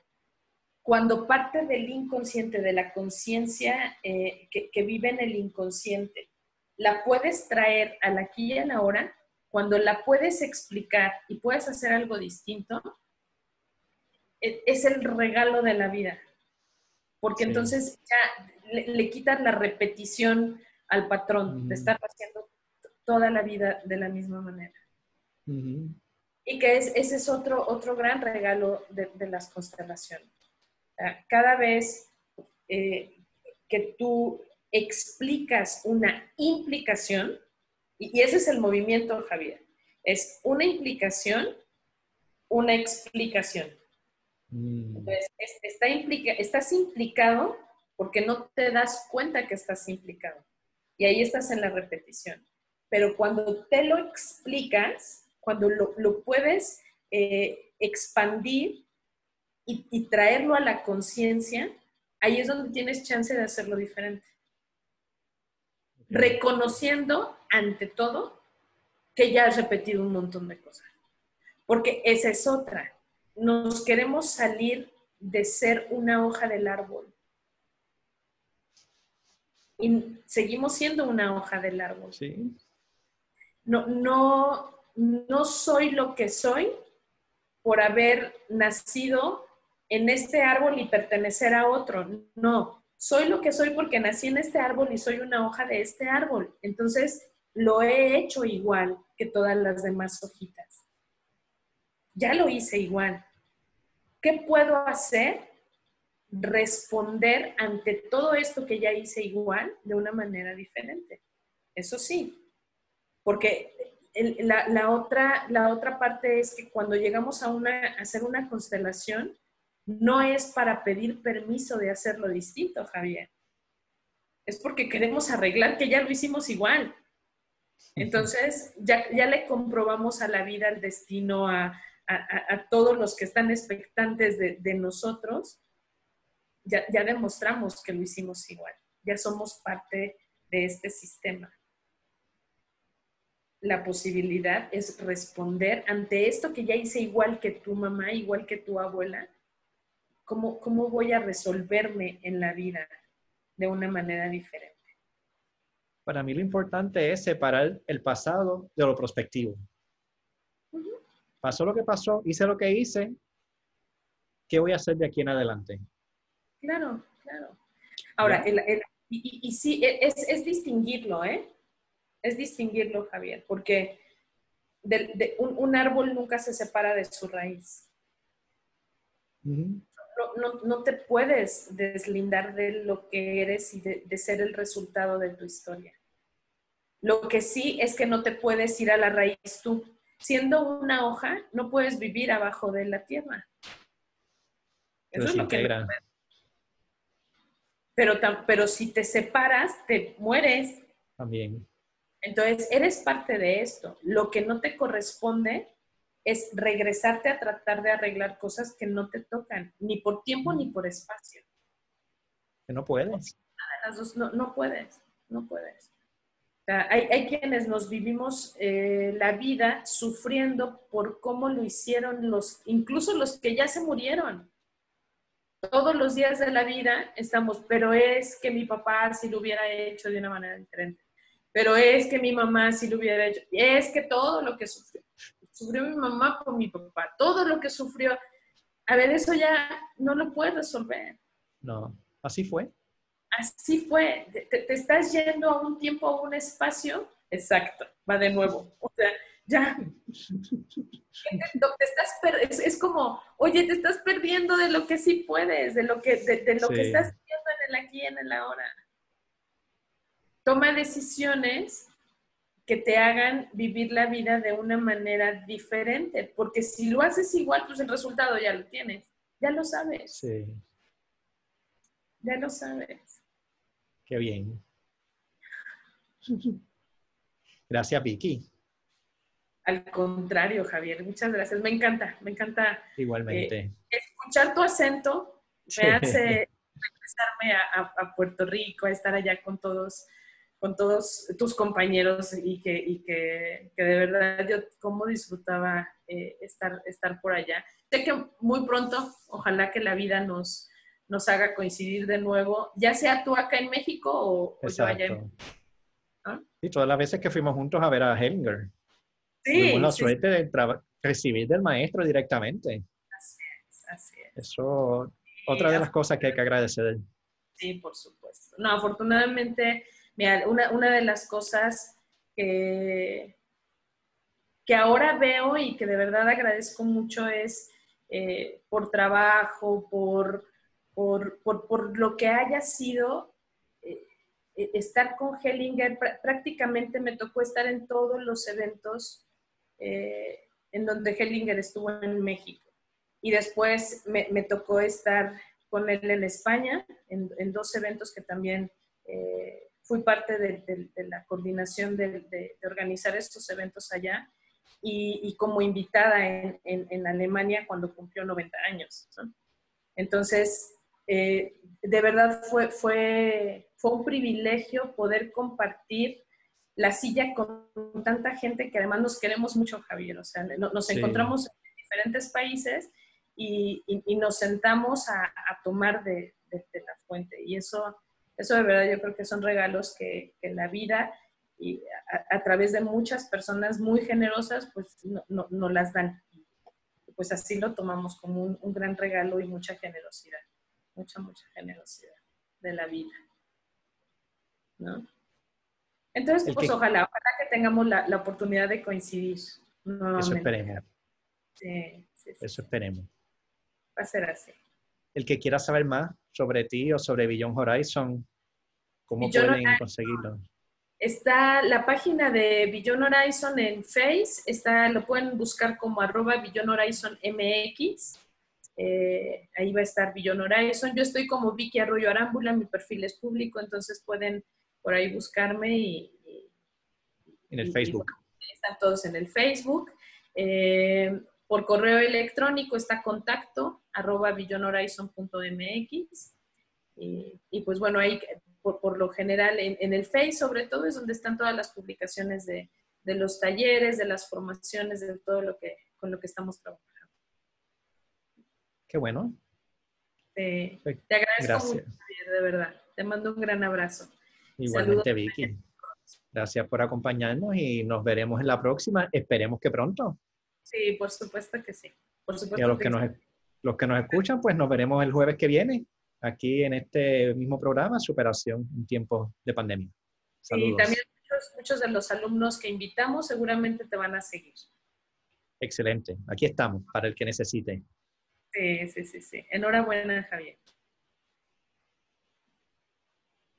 cuando parte del inconsciente, de la conciencia eh, que, vive en el inconsciente, la puedes traer al aquí y a la hora, cuando la puedes explicar y puedes hacer algo distinto, e, es el regalo de la vida. Porque entonces ya le, quitas la repetición al patrón de estar haciendo toda la vida de la misma manera. Y que es, ese es otro, otro gran regalo de las constelaciones cada vez eh, que tú explicas una implicación, y, ese es el movimiento, Javier, es una implicación, una explicación. Mm. Entonces, está estás implicado porque no te das cuenta que estás implicado. Y ahí estás en la repetición. Pero cuando te lo explicas, cuando lo, puedes eh, expandir y, traerlo a la conciencia, ahí es donde tienes chance de hacerlo diferente. Reconociendo ante todo que ya has repetido un montón de cosas. Porque esa es otra. Nos queremos salir de ser una hoja del árbol. Y seguimos siendo una hoja del árbol. Sí. No, no, no soy lo que soy por haber nacido en este árbol y pertenecer a otro. No, soy lo que soy porque nací en este árbol y soy una hoja de este árbol. Entonces, lo he hecho igual que todas las demás hojitas. Ya lo hice igual. ¿Qué puedo hacer? Responder ante todo esto que ya hice igual de una manera diferente. Eso sí, porque la, otra, la otra parte es que cuando llegamos a, una, a hacer una constelación, no es para pedir permiso de hacerlo distinto, Javier. Es porque queremos arreglar que ya lo hicimos igual. Entonces, ya, ya le comprobamos a la vida, al destino, a, todos los que están expectantes de, nosotros, ya, ya demostramos que lo hicimos igual. Ya somos parte de este sistema. La posibilidad es responder ante esto que ya hice igual que tu mamá, igual que tu abuela, ¿Cómo, voy a resolverme en la vida de una manera diferente? Para mí lo importante es separar el pasado de lo prospectivo. Pasó lo que pasó, hice lo que hice, ¿qué voy a hacer de aquí en adelante? Claro, claro. Ahora, y, sí, e, es, distinguirlo, ¿eh? Es distinguirlo, Javier, porque un, árbol nunca se separa de su raíz no, te puedes deslindar de lo que eres y de, ser el resultado de tu historia. Lo que sí es que no te puedes ir a la raíz tú. siendo una hoja, no puedes vivir abajo de la tierra. Eso es lo que pero, pero si te separas, te mueres. También. Entonces, eres parte de esto. Lo que no te corresponde es regresarte a tratar de arreglar cosas que no te tocan, ni por tiempo ni por espacio. Que no puedes. No, no puedes, no puedes. hay, hay, quienes nos vivimos eh, la vida sufriendo por cómo lo hicieron los, incluso los que ya se murieron todos los días de la vida estamos, pero es que mi papá si lo hubiera hecho de una manera diferente, pero es que mi mamá si lo hubiera hecho, es que todo lo que sufrió, sufrió mi mamá por mi papá, todo lo que sufrió, a ver, eso ya no lo puedes resolver. No, así fue. Así fue, te, te estás yendo a un tiempo, a un espacio, exacto, va de nuevo, o sea, ya. estás es, como, oye, te estás perdiendo de lo que sí puedes, de lo que, de, lo que estás viendo en el aquí y en el ahora. Toma decisiones que te hagan vivir la vida de una manera diferente, porque si lo haces igual, pues el resultado ya lo tienes, ya lo sabes. Sí. Ya lo sabes. Qué bien. Gracias, Vicky. Al contrario, Javier, muchas gracias. Me encanta, me encanta. Igualmente. Eh, escuchar tu acento me hace regresarme a, Puerto Rico, a estar allá con todos, con todos tus compañeros y que, y que, que de verdad yo como disfrutaba eh, estar, estar por allá. Sé que muy pronto, ojalá que la vida nos, nos haga coincidir de nuevo, ya sea tú acá en México o, yo allá en... ¿Ah? Sí, todas las veces que fuimos juntos a ver a Hellinger. Tuvimos la suerte de recibir del maestro directamente. Así es, así es. Eso, otra de las cosas que hay que agradecer. Sí, por supuesto. No, afortunadamente, una, una de las cosas que, ahora veo y que de verdad agradezco mucho es eh, por trabajo, por, por, por, lo que haya sido eh, eh, estar con Hellinger. Prácticamente me tocó estar en todos los eventos en donde Hellinger estuvo en México. Y después me, tocó estar con él en España, en, dos eventos que también fui parte de, la coordinación de, organizar estos eventos allá y, como invitada en, Alemania cuando cumplió 90 años. Entonces, eh, de verdad fue, fue, fue un privilegio poder compartir la silla con tanta gente que además nos queremos mucho, Javier. O sea, nos encontramos en diferentes países y, nos sentamos a, tomar de, la fuente. Y eso, eso de verdad yo creo que son regalos que, la vida y a, través de muchas personas muy generosas, pues no, no, las dan. Pues así lo tomamos como un, un gran regalo y mucha generosidad, mucha, mucha generosidad de la vida. ¿No? Entonces, pues ojalá, ojalá que tengamos la, la oportunidad de coincidir. Eso esperemos. Sí, sí, Eso esperemos. Va a ser así. El que quiera saber más sobre ti o sobre Beyond Horizon, ¿cómo pueden conseguirlo? Está la página de Beyond Horizon en Face, está, lo pueden buscar como arroba Beyond Horizon MX. Eh, ahí va a estar Beyond Horizon. Yo estoy como Vicky Arroyo Arámbula, mi perfil es público, entonces pueden por ahí buscarme y... en el Facebook. están todos en el Facebook. Eh, por correo electrónico está contacto arroba billonhorizon.mx y, y, pues bueno, ahí por, lo general en, el Face sobre todo es donde están todas las publicaciones de, de, los talleres, de las formaciones, de todo lo que con lo que estamos trabajando. Qué bueno. te agradezco mucho, de verdad. Te mando un gran abrazo. Igualmente, Vicky. Gracias por acompañarnos y nos veremos en la próxima. Esperemos que pronto. Sí, por supuesto que sí. Por supuesto y a los que, nos, los que nos escuchan, pues nos veremos el jueves que viene aquí en este mismo programa, Superación en tiempos de pandemia. Saludos. Y también muchos, muchos de los alumnos que invitamos seguramente te van a seguir. Excelente. Aquí estamos para el que necesite. Sí, sí, sí, sí. Enhorabuena, Javier.